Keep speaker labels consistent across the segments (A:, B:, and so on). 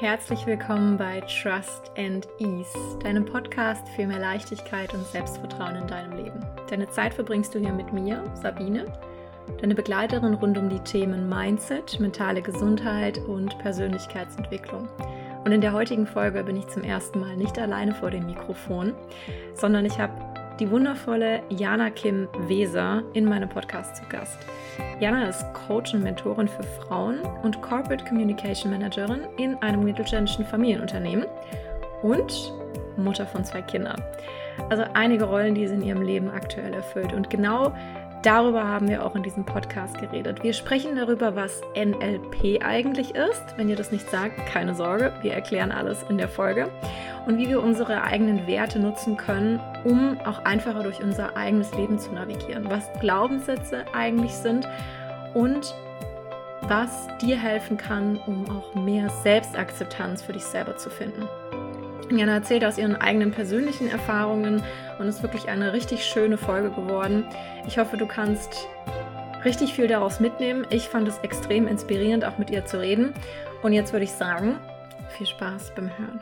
A: Herzlich willkommen bei Trust and Ease, deinem Podcast für mehr Leichtigkeit und Selbstvertrauen in deinem Leben. Deine Zeit verbringst du hier mit mir, Sabine, deine Begleiterin rund um die Themen Mindset, mentale Gesundheit und Persönlichkeitsentwicklung. Und in der heutigen Folge bin ich zum ersten Mal nicht alleine vor dem Mikrofon, sondern ich habe die wundervolle Jana Kim Weser in meinem Podcast zu Gast. Jana ist Coach und Mentorin für Frauen und Corporate Communication Managerin in einem mittelständischen Familienunternehmen und Mutter von zwei Kindern. Also einige Rollen, die sie in ihrem Leben aktuell erfüllt. Und genau darüber haben wir auch in diesem Podcast geredet. Wir sprechen darüber, was NLP eigentlich ist. Wenn ihr das nicht sagt, keine Sorge, wir erklären alles in der Folge. Und wie wir unsere eigenen Werte nutzen können, um auch einfacher durch unser eigenes Leben zu navigieren. Was Glaubenssätze eigentlich sind und was dir helfen kann, um auch mehr Selbstakzeptanz für dich selber zu finden. Jana erzählt aus ihren eigenen persönlichen Erfahrungen und ist wirklich eine richtig schöne Folge geworden. Ich hoffe, du kannst richtig viel daraus mitnehmen. Ich fand es extrem inspirierend, auch mit ihr zu reden. Und jetzt würde ich sagen, viel Spaß beim Hören.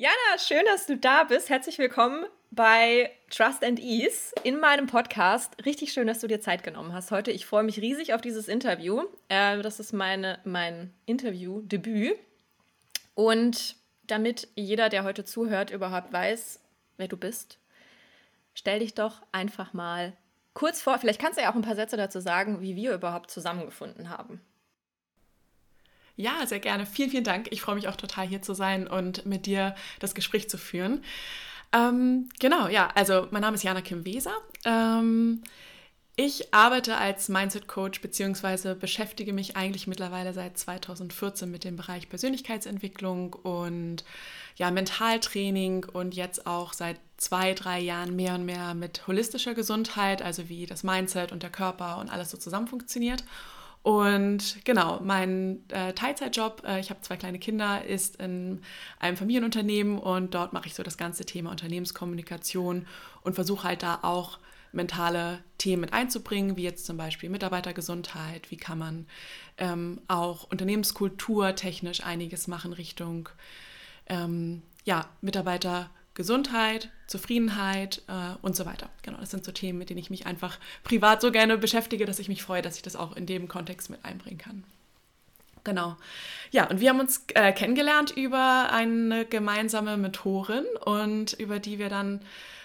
A: Jana, schön, dass du da bist. Herzlich willkommen bei Trust and Ease in meinem Podcast. Richtig schön, dass du dir Zeit genommen hast heute. Ich freue mich riesig auf dieses Interview. Äh, das ist meine, mein Interview-Debüt. Und damit jeder, der heute zuhört, überhaupt weiß, wer du bist, stell dich doch einfach mal kurz vor. Vielleicht kannst du ja auch ein paar Sätze dazu sagen, wie wir überhaupt zusammengefunden haben.
B: Ja, sehr gerne. Vielen, vielen Dank. Ich freue mich auch total hier zu sein und mit dir das Gespräch zu führen. Ähm, genau, ja, also mein Name ist Jana Kim Weser. Ähm, ich arbeite als Mindset Coach beziehungsweise beschäftige mich eigentlich mittlerweile seit 2014 mit dem Bereich Persönlichkeitsentwicklung und ja, Mentaltraining und jetzt auch seit zwei, drei Jahren mehr und mehr mit holistischer Gesundheit, also wie das Mindset und der Körper und alles so zusammen funktioniert. Und genau, mein äh, Teilzeitjob, äh, ich habe zwei kleine Kinder, ist in einem Familienunternehmen und dort mache ich so das ganze Thema Unternehmenskommunikation und versuche halt da auch mentale Themen mit einzubringen, wie jetzt zum Beispiel Mitarbeitergesundheit, wie kann man ähm, auch Unternehmenskultur technisch einiges machen Richtung ähm, ja, Mitarbeiter Gesundheit, Zufriedenheit äh, und so weiter. Genau, das sind so Themen, mit denen ich mich einfach privat so gerne beschäftige, dass ich mich freue, dass ich das auch in dem Kontext mit einbringen kann. Genau. Ja, und wir haben uns äh, kennengelernt über eine gemeinsame Mentorin und über die wir dann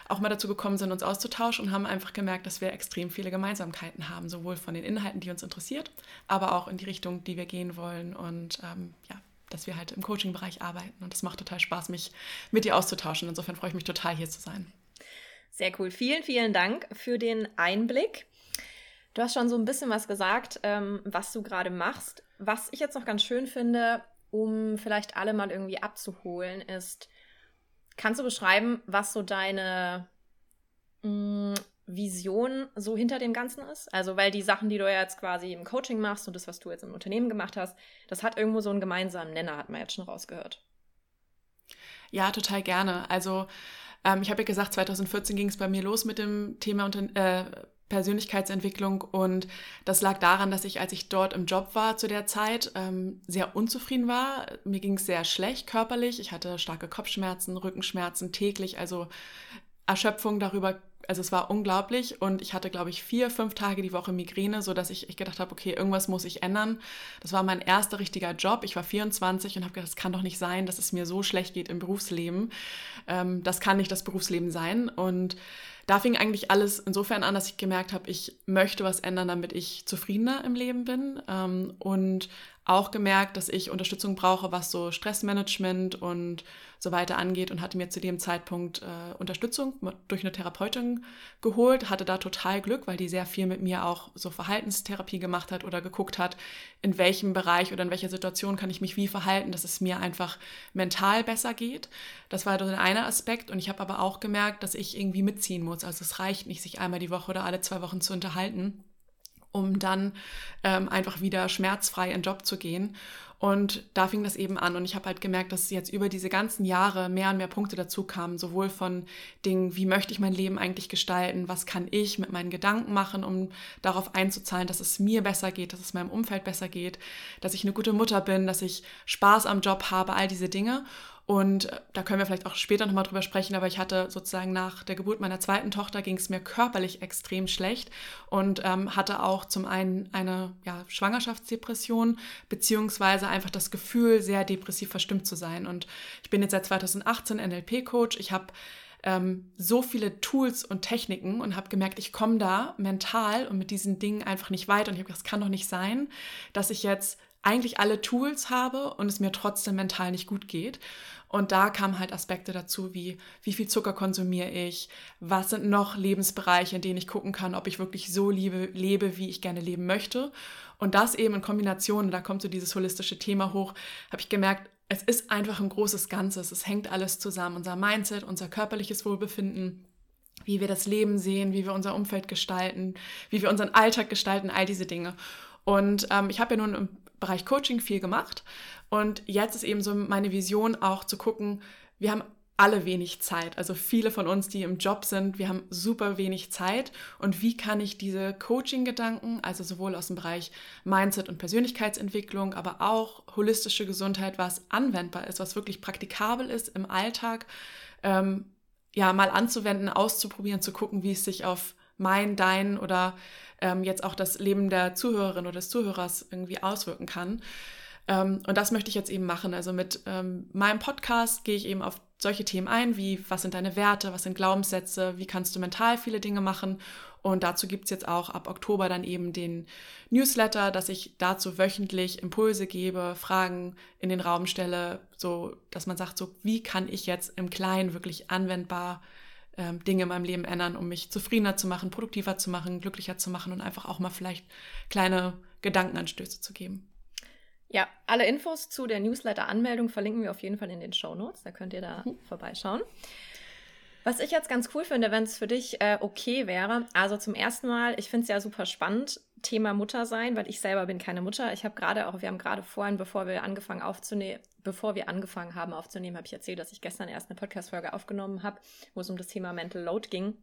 B: auch mal dazu gekommen sind, uns auszutauschen und haben einfach gemerkt, dass wir extrem viele Gemeinsamkeiten haben, sowohl von den Inhalten, die uns interessiert, aber auch in die Richtung, die wir gehen wollen. Und ähm, ja, dass wir halt im Coaching-Bereich arbeiten. Und es macht total Spaß, mich mit dir auszutauschen. Insofern freue ich mich total, hier zu sein.
A: Sehr cool. Vielen, vielen Dank für den Einblick. Du hast schon so ein bisschen was gesagt, ähm, was du gerade machst. Was ich jetzt noch ganz schön finde, um vielleicht alle mal irgendwie abzuholen, ist, kannst du beschreiben, was so deine mm, Vision so hinter dem Ganzen ist. Also, weil die Sachen, die du ja jetzt quasi im Coaching machst und das, was du jetzt im Unternehmen gemacht hast, das hat irgendwo so einen gemeinsamen Nenner, hat man jetzt schon rausgehört.
B: Ja, total gerne. Also, ähm, ich habe ja gesagt, 2014 ging es bei mir los mit dem Thema Unter äh, Persönlichkeitsentwicklung und das lag daran, dass ich, als ich dort im Job war zu der Zeit, ähm, sehr unzufrieden war. Mir ging es sehr schlecht körperlich. Ich hatte starke Kopfschmerzen, Rückenschmerzen täglich, also Erschöpfung darüber also es war unglaublich und ich hatte, glaube ich, vier, fünf Tage die Woche Migräne, sodass ich, ich gedacht habe, okay, irgendwas muss ich ändern. Das war mein erster richtiger Job. Ich war 24 und habe gedacht, das kann doch nicht sein, dass es mir so schlecht geht im Berufsleben. Ähm, das kann nicht das Berufsleben sein. Und da fing eigentlich alles insofern an, dass ich gemerkt habe, ich möchte was ändern, damit ich zufriedener im Leben bin. Ähm, und auch gemerkt, dass ich Unterstützung brauche, was so Stressmanagement und so weiter angeht und hatte mir zu dem Zeitpunkt äh, Unterstützung durch eine Therapeutin geholt, hatte da total Glück, weil die sehr viel mit mir auch so Verhaltenstherapie gemacht hat oder geguckt hat, in welchem Bereich oder in welcher Situation kann ich mich wie verhalten, dass es mir einfach mental besser geht. Das war der eine Aspekt und ich habe aber auch gemerkt, dass ich irgendwie mitziehen muss. Also es reicht nicht, sich einmal die Woche oder alle zwei Wochen zu unterhalten um dann ähm, einfach wieder schmerzfrei in den Job zu gehen. Und da fing das eben an. Und ich habe halt gemerkt, dass jetzt über diese ganzen Jahre mehr und mehr Punkte dazu kamen, sowohl von Dingen, wie möchte ich mein Leben eigentlich gestalten, was kann ich mit meinen Gedanken machen, um darauf einzuzahlen, dass es mir besser geht, dass es meinem Umfeld besser geht, dass ich eine gute Mutter bin, dass ich Spaß am Job habe, all diese Dinge. Und äh, da können wir vielleicht auch später nochmal drüber sprechen, aber ich hatte sozusagen nach der Geburt meiner zweiten Tochter ging es mir körperlich extrem schlecht und ähm, hatte auch zum einen eine ja, Schwangerschaftsdepression, beziehungsweise einfach das Gefühl, sehr depressiv verstimmt zu sein. Und ich bin jetzt seit 2018 NLP-Coach. Ich habe ähm, so viele Tools und Techniken und habe gemerkt, ich komme da mental und mit diesen Dingen einfach nicht weiter. Und ich habe gedacht, das kann doch nicht sein, dass ich jetzt eigentlich alle Tools habe und es mir trotzdem mental nicht gut geht. Und da kamen halt Aspekte dazu, wie wie viel Zucker konsumiere ich, was sind noch Lebensbereiche, in denen ich gucken kann, ob ich wirklich so liebe, lebe, wie ich gerne leben möchte. Und das eben in Kombination, da kommt so dieses holistische Thema hoch, habe ich gemerkt, es ist einfach ein großes Ganzes. Es hängt alles zusammen. Unser Mindset, unser körperliches Wohlbefinden, wie wir das Leben sehen, wie wir unser Umfeld gestalten, wie wir unseren Alltag gestalten, all diese Dinge. Und ähm, ich habe ja nun im Bereich Coaching viel gemacht. Und jetzt ist eben so meine Vision auch zu gucken, wir haben alle wenig Zeit. Also viele von uns, die im Job sind, wir haben super wenig Zeit. Und wie kann ich diese Coaching-Gedanken, also sowohl aus dem Bereich Mindset und Persönlichkeitsentwicklung, aber auch holistische Gesundheit, was anwendbar ist, was wirklich praktikabel ist im Alltag, ähm, ja, mal anzuwenden, auszuprobieren, zu gucken, wie es sich auf mein, dein oder ähm, jetzt auch das Leben der Zuhörerin oder des Zuhörers irgendwie auswirken kann. Ähm, und das möchte ich jetzt eben machen. Also mit ähm, meinem Podcast gehe ich eben auf solche Themen ein, wie was sind deine Werte, was sind Glaubenssätze, wie kannst du mental viele Dinge machen. Und dazu gibt es jetzt auch ab Oktober dann eben den Newsletter, dass ich dazu wöchentlich Impulse gebe, Fragen in den Raum stelle, so dass man sagt, so wie kann ich jetzt im Kleinen wirklich anwendbar ähm, Dinge in meinem Leben ändern, um mich zufriedener zu machen, produktiver zu machen, glücklicher zu machen und einfach auch mal vielleicht kleine Gedankenanstöße zu geben.
A: Ja, alle Infos zu der Newsletter-Anmeldung verlinken wir auf jeden Fall in den Show Notes. Da könnt ihr da mhm. vorbeischauen. Was ich jetzt ganz cool finde, wenn es für dich äh, okay wäre, also zum ersten Mal, ich finde es ja super spannend, Thema Mutter sein, weil ich selber bin keine Mutter. Ich habe gerade auch, wir haben gerade vorhin, bevor wir angefangen aufzunehmen, bevor wir angefangen haben aufzunehmen, habe ich erzählt, dass ich gestern erst eine Podcast-Folge aufgenommen habe, wo es um das Thema Mental Load ging.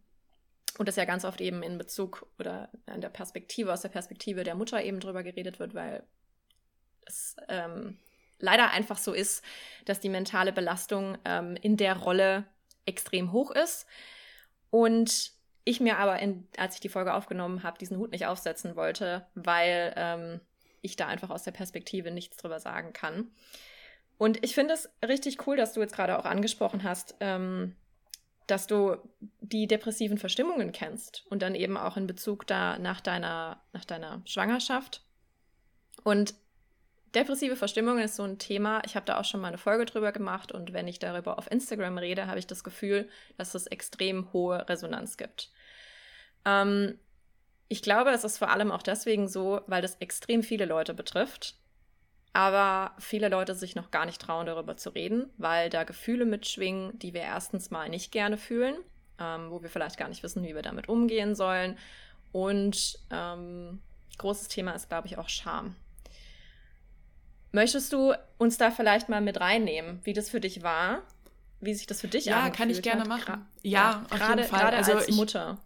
A: Und das ja ganz oft eben in Bezug oder an der Perspektive, aus der Perspektive der Mutter eben drüber geredet wird, weil es ähm, leider einfach so ist, dass die mentale Belastung ähm, in der Rolle extrem hoch ist. Und ich mir aber, in, als ich die Folge aufgenommen habe, diesen Hut nicht aufsetzen wollte, weil ähm, ich da einfach aus der Perspektive nichts drüber sagen kann. Und ich finde es richtig cool, dass du jetzt gerade auch angesprochen hast, ähm, dass du die depressiven Verstimmungen kennst und dann eben auch in Bezug da nach deiner, nach deiner Schwangerschaft. Und Depressive Verstimmung ist so ein Thema. Ich habe da auch schon mal eine Folge drüber gemacht und wenn ich darüber auf Instagram rede, habe ich das Gefühl, dass es extrem hohe Resonanz gibt. Ähm, ich glaube, es ist vor allem auch deswegen so, weil das extrem viele Leute betrifft, aber viele Leute sich noch gar nicht trauen, darüber zu reden, weil da Gefühle mitschwingen, die wir erstens mal nicht gerne fühlen, ähm, wo wir vielleicht gar nicht wissen, wie wir damit umgehen sollen. Und ähm, großes Thema ist, glaube ich, auch Scham. Möchtest du uns da vielleicht mal mit reinnehmen, wie das für dich war? Wie sich das für dich
B: Ja, kann ich gerne
A: hat?
B: machen. Gra ja,
A: auf gerade, jeden Fall. Gerade also als
B: ich,
A: Mutter.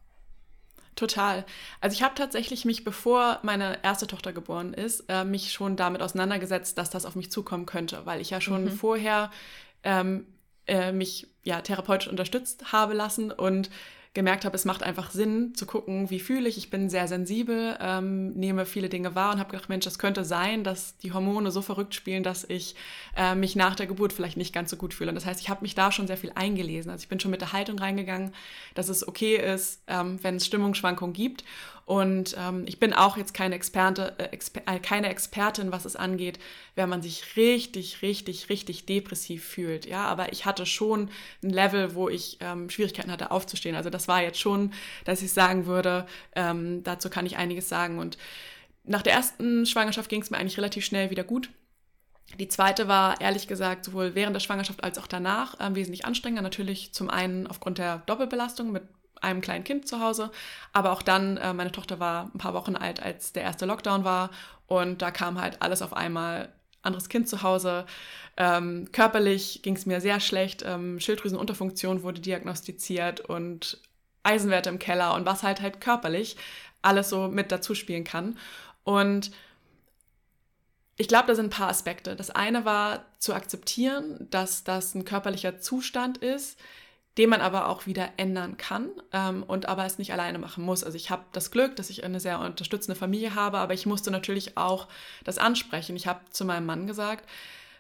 B: Total. Also ich habe tatsächlich mich, bevor meine erste Tochter geboren ist, äh, mich schon damit auseinandergesetzt, dass das auf mich zukommen könnte, weil ich ja schon mhm. vorher ähm, äh, mich ja therapeutisch unterstützt habe lassen und gemerkt habe, es macht einfach Sinn zu gucken, wie fühle ich. Ich bin sehr sensibel, ähm, nehme viele Dinge wahr und habe gedacht, Mensch, es könnte sein, dass die Hormone so verrückt spielen, dass ich äh, mich nach der Geburt vielleicht nicht ganz so gut fühle. Und das heißt, ich habe mich da schon sehr viel eingelesen. Also ich bin schon mit der Haltung reingegangen, dass es okay ist, ähm, wenn es Stimmungsschwankungen gibt und ähm, ich bin auch jetzt keine, Experte, äh, äh, keine Expertin, was es angeht, wenn man sich richtig, richtig, richtig depressiv fühlt. Ja, aber ich hatte schon ein Level, wo ich ähm, Schwierigkeiten hatte, aufzustehen. Also das war jetzt schon, dass ich sagen würde, ähm, dazu kann ich einiges sagen. Und nach der ersten Schwangerschaft ging es mir eigentlich relativ schnell wieder gut. Die zweite war ehrlich gesagt sowohl während der Schwangerschaft als auch danach äh, wesentlich anstrengender. Natürlich zum einen aufgrund der Doppelbelastung mit einem kleinen Kind zu Hause. Aber auch dann, äh, meine Tochter war ein paar Wochen alt, als der erste Lockdown war. Und da kam halt alles auf einmal. Anderes Kind zu Hause. Ähm, körperlich ging es mir sehr schlecht. Ähm, Schilddrüsenunterfunktion wurde diagnostiziert und Eisenwerte im Keller und was halt halt körperlich alles so mit dazu spielen kann. Und ich glaube, da sind ein paar Aspekte. Das eine war zu akzeptieren, dass das ein körperlicher Zustand ist, den man aber auch wieder ändern kann ähm, und aber es nicht alleine machen muss. Also ich habe das Glück, dass ich eine sehr unterstützende Familie habe, aber ich musste natürlich auch das ansprechen. Ich habe zu meinem Mann gesagt,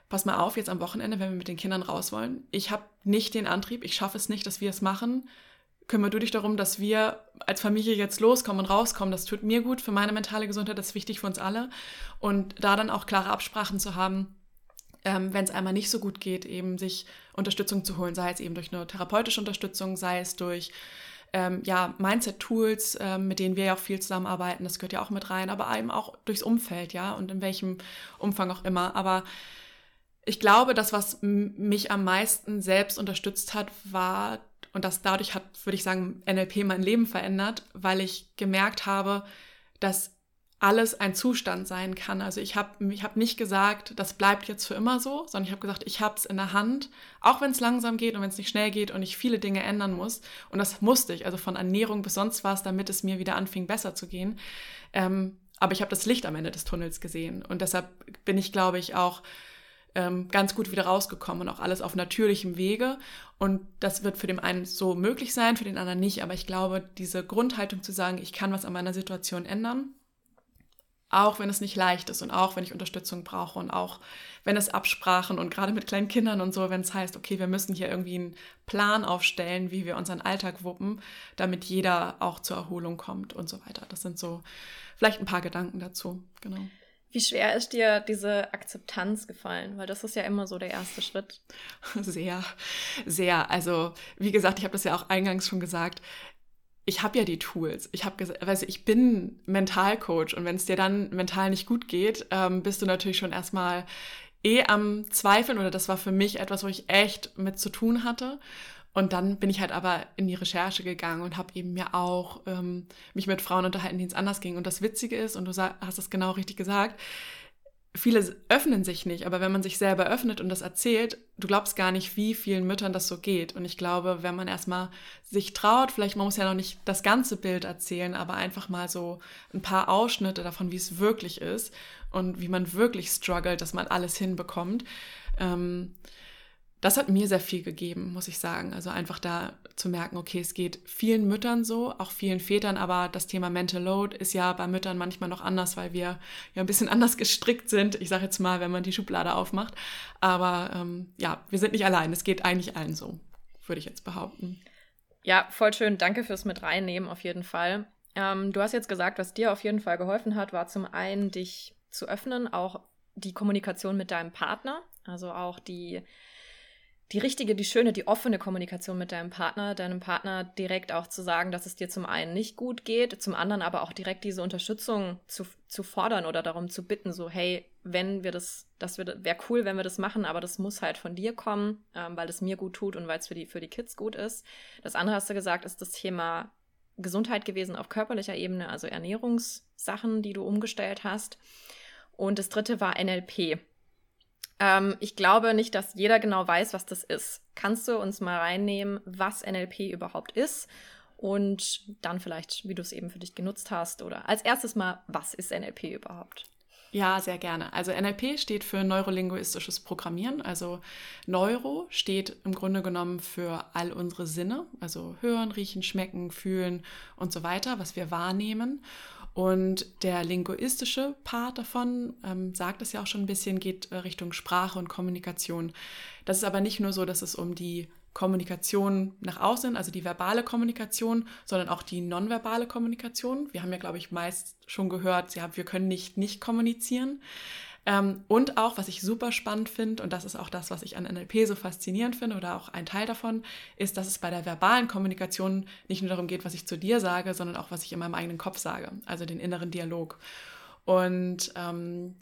B: pass mal auf, jetzt am Wochenende, wenn wir mit den Kindern raus wollen, ich habe nicht den Antrieb, ich schaffe es nicht, dass wir es machen. Kümmere du dich darum, dass wir als Familie jetzt loskommen und rauskommen. Das tut mir gut für meine mentale Gesundheit, das ist wichtig für uns alle. Und da dann auch klare Absprachen zu haben, ähm, wenn es einmal nicht so gut geht, eben sich Unterstützung zu holen, sei es eben durch eine therapeutische Unterstützung, sei es durch ähm, ja, Mindset-Tools, ähm, mit denen wir ja auch viel zusammenarbeiten, das gehört ja auch mit rein, aber eben auch durchs Umfeld, ja, und in welchem Umfang auch immer. Aber ich glaube, das, was mich am meisten selbst unterstützt hat, war, und das dadurch hat, würde ich sagen, NLP mein Leben verändert, weil ich gemerkt habe, dass alles ein Zustand sein kann. Also ich habe ich hab nicht gesagt, das bleibt jetzt für immer so, sondern ich habe gesagt, ich habe es in der Hand, auch wenn es langsam geht und wenn es nicht schnell geht und ich viele Dinge ändern muss. Und das musste ich, also von Ernährung bis sonst was, damit es mir wieder anfing, besser zu gehen. Ähm, aber ich habe das Licht am Ende des Tunnels gesehen. Und deshalb bin ich, glaube ich, auch ähm, ganz gut wieder rausgekommen und auch alles auf natürlichem Wege. Und das wird für den einen so möglich sein, für den anderen nicht. Aber ich glaube, diese Grundhaltung zu sagen, ich kann was an meiner Situation ändern, auch wenn es nicht leicht ist und auch wenn ich Unterstützung brauche und auch wenn es Absprachen und gerade mit kleinen Kindern und so, wenn es heißt, okay, wir müssen hier irgendwie einen Plan aufstellen, wie wir unseren Alltag wuppen, damit jeder auch zur Erholung kommt und so weiter. Das sind so vielleicht ein paar Gedanken dazu, genau.
A: Wie schwer ist dir diese Akzeptanz gefallen? Weil das ist ja immer so der erste Schritt.
B: Sehr, sehr. Also, wie gesagt, ich habe das ja auch eingangs schon gesagt ich habe ja die Tools. Ich habe gesagt, also ich bin Mentalcoach und wenn es dir dann mental nicht gut geht, ähm, bist du natürlich schon erstmal eh am Zweifeln oder das war für mich etwas, wo ich echt mit zu tun hatte. Und dann bin ich halt aber in die Recherche gegangen und habe eben mir auch ähm, mich mit Frauen unterhalten, denen es anders ging. Und das Witzige ist, und du hast es genau richtig gesagt, viele öffnen sich nicht, aber wenn man sich selber öffnet und das erzählt, du glaubst gar nicht, wie vielen Müttern das so geht. Und ich glaube, wenn man erstmal sich traut, vielleicht man muss ja noch nicht das ganze Bild erzählen, aber einfach mal so ein paar Ausschnitte davon, wie es wirklich ist und wie man wirklich struggelt, dass man alles hinbekommt. Ähm, das hat mir sehr viel gegeben, muss ich sagen. Also einfach da zu merken, okay, es geht vielen Müttern so, auch vielen Vätern, aber das Thema Mental Load ist ja bei Müttern manchmal noch anders, weil wir ja ein bisschen anders gestrickt sind. Ich sage jetzt mal, wenn man die Schublade aufmacht. Aber ähm, ja, wir sind nicht allein. Es geht eigentlich allen so, würde ich jetzt behaupten.
A: Ja, voll schön. Danke fürs mit reinnehmen, auf jeden Fall. Ähm, du hast jetzt gesagt, was dir auf jeden Fall geholfen hat, war zum einen, dich zu öffnen, auch die Kommunikation mit deinem Partner, also auch die die richtige, die schöne, die offene Kommunikation mit deinem Partner, deinem Partner direkt auch zu sagen, dass es dir zum einen nicht gut geht, zum anderen aber auch direkt diese Unterstützung zu, zu fordern oder darum zu bitten, so, hey, wenn wir das, das wäre cool, wenn wir das machen, aber das muss halt von dir kommen, ähm, weil es mir gut tut und weil es für die, für die Kids gut ist. Das andere hast du gesagt, ist das Thema Gesundheit gewesen auf körperlicher Ebene, also Ernährungssachen, die du umgestellt hast. Und das dritte war NLP. Ähm, ich glaube nicht, dass jeder genau weiß, was das ist. Kannst du uns mal reinnehmen, was NLP überhaupt ist? Und dann vielleicht, wie du es eben für dich genutzt hast. Oder als erstes mal, was ist NLP überhaupt?
B: Ja, sehr gerne. Also NLP steht für neurolinguistisches Programmieren. Also Neuro steht im Grunde genommen für all unsere Sinne, also hören, riechen, schmecken, fühlen und so weiter, was wir wahrnehmen. Und der linguistische Part davon, ähm, sagt es ja auch schon ein bisschen, geht äh, Richtung Sprache und Kommunikation. Das ist aber nicht nur so, dass es um die Kommunikation nach außen, also die verbale Kommunikation, sondern auch die nonverbale Kommunikation. Wir haben ja, glaube ich, meist schon gehört, ja, wir können nicht nicht kommunizieren. Ähm, und auch, was ich super spannend finde, und das ist auch das, was ich an NLP so faszinierend finde oder auch ein Teil davon, ist, dass es bei der verbalen Kommunikation nicht nur darum geht, was ich zu dir sage, sondern auch, was ich in meinem eigenen Kopf sage, also den inneren Dialog. Und ähm,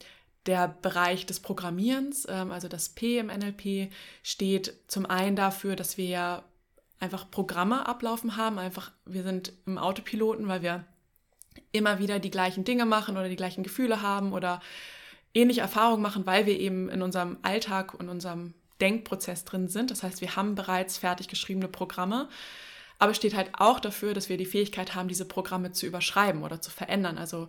B: der Bereich des Programmierens, ähm, also das P im NLP, steht zum einen dafür, dass wir einfach Programme ablaufen haben. Einfach, wir sind im Autopiloten, weil wir immer wieder die gleichen Dinge machen oder die gleichen Gefühle haben oder ähnliche Erfahrungen machen, weil wir eben in unserem Alltag und unserem Denkprozess drin sind. Das heißt, wir haben bereits fertig geschriebene Programme, aber es steht halt auch dafür, dass wir die Fähigkeit haben, diese Programme zu überschreiben oder zu verändern. Also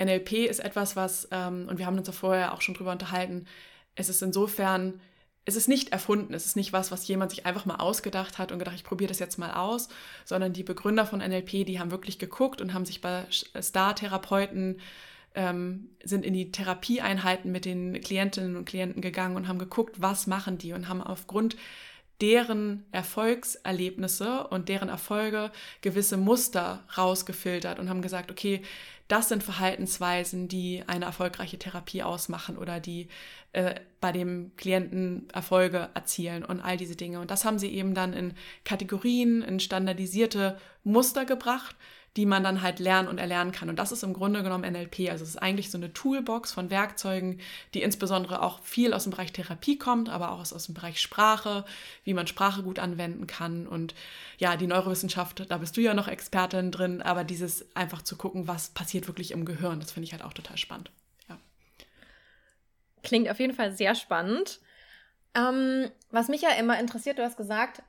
B: NLP ist etwas, was, ähm, und wir haben uns da vorher auch schon drüber unterhalten, es ist insofern, es ist nicht erfunden, es ist nicht was, was jemand sich einfach mal ausgedacht hat und gedacht, ich probiere das jetzt mal aus, sondern die Begründer von NLP, die haben wirklich geguckt und haben sich bei Star-Therapeuten ähm, sind in die Therapieeinheiten mit den Klientinnen und Klienten gegangen und haben geguckt, was machen die und haben aufgrund deren Erfolgserlebnisse und deren Erfolge gewisse Muster rausgefiltert und haben gesagt, okay, das sind Verhaltensweisen, die eine erfolgreiche Therapie ausmachen oder die äh, bei dem Klienten Erfolge erzielen und all diese Dinge. Und das haben sie eben dann in Kategorien, in standardisierte Muster gebracht, die man dann halt lernen und erlernen kann. Und das ist im Grunde genommen NLP. Also es ist eigentlich so eine Toolbox von Werkzeugen, die insbesondere auch viel aus dem Bereich Therapie kommt, aber auch aus, aus dem Bereich Sprache, wie man Sprache gut anwenden kann. Und ja, die Neurowissenschaft, da bist du ja noch Expertin drin, aber dieses einfach zu gucken, was passiert wirklich im Gehirn, das finde ich halt auch total spannend. Ja.
A: Klingt auf jeden Fall sehr spannend. Ähm, was mich ja immer interessiert, du hast gesagt,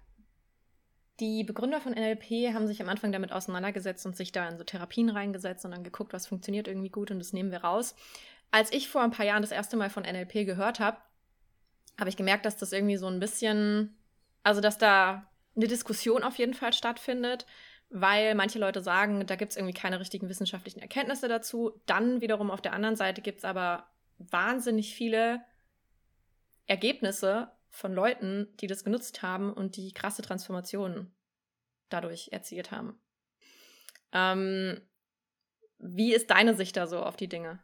A: die Begründer von NLP haben sich am Anfang damit auseinandergesetzt und sich da in so Therapien reingesetzt und dann geguckt, was funktioniert irgendwie gut und das nehmen wir raus. Als ich vor ein paar Jahren das erste Mal von NLP gehört habe, habe ich gemerkt, dass das irgendwie so ein bisschen, also dass da eine Diskussion auf jeden Fall stattfindet, weil manche Leute sagen, da gibt es irgendwie keine richtigen wissenschaftlichen Erkenntnisse dazu. Dann wiederum auf der anderen Seite gibt es aber wahnsinnig viele Ergebnisse, von Leuten, die das genutzt haben und die krasse Transformationen dadurch erzielt haben. Ähm, wie ist deine Sicht da so auf die Dinge?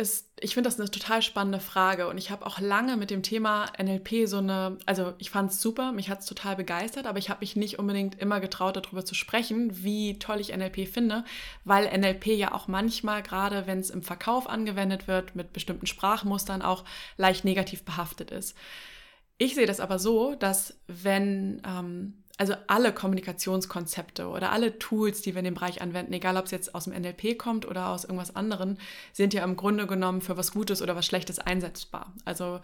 B: Ist, ich finde das eine total spannende Frage und ich habe auch lange mit dem Thema NLP so eine, also ich fand es super, mich hat es total begeistert, aber ich habe mich nicht unbedingt immer getraut, darüber zu sprechen, wie toll ich NLP finde, weil NLP ja auch manchmal, gerade wenn es im Verkauf angewendet wird, mit bestimmten Sprachmustern auch leicht negativ behaftet ist. Ich sehe das aber so, dass wenn ähm, also alle Kommunikationskonzepte oder alle Tools, die wir in dem Bereich anwenden, egal ob es jetzt aus dem NLP kommt oder aus irgendwas anderem, sind ja im Grunde genommen für was Gutes oder was Schlechtes einsetzbar. Also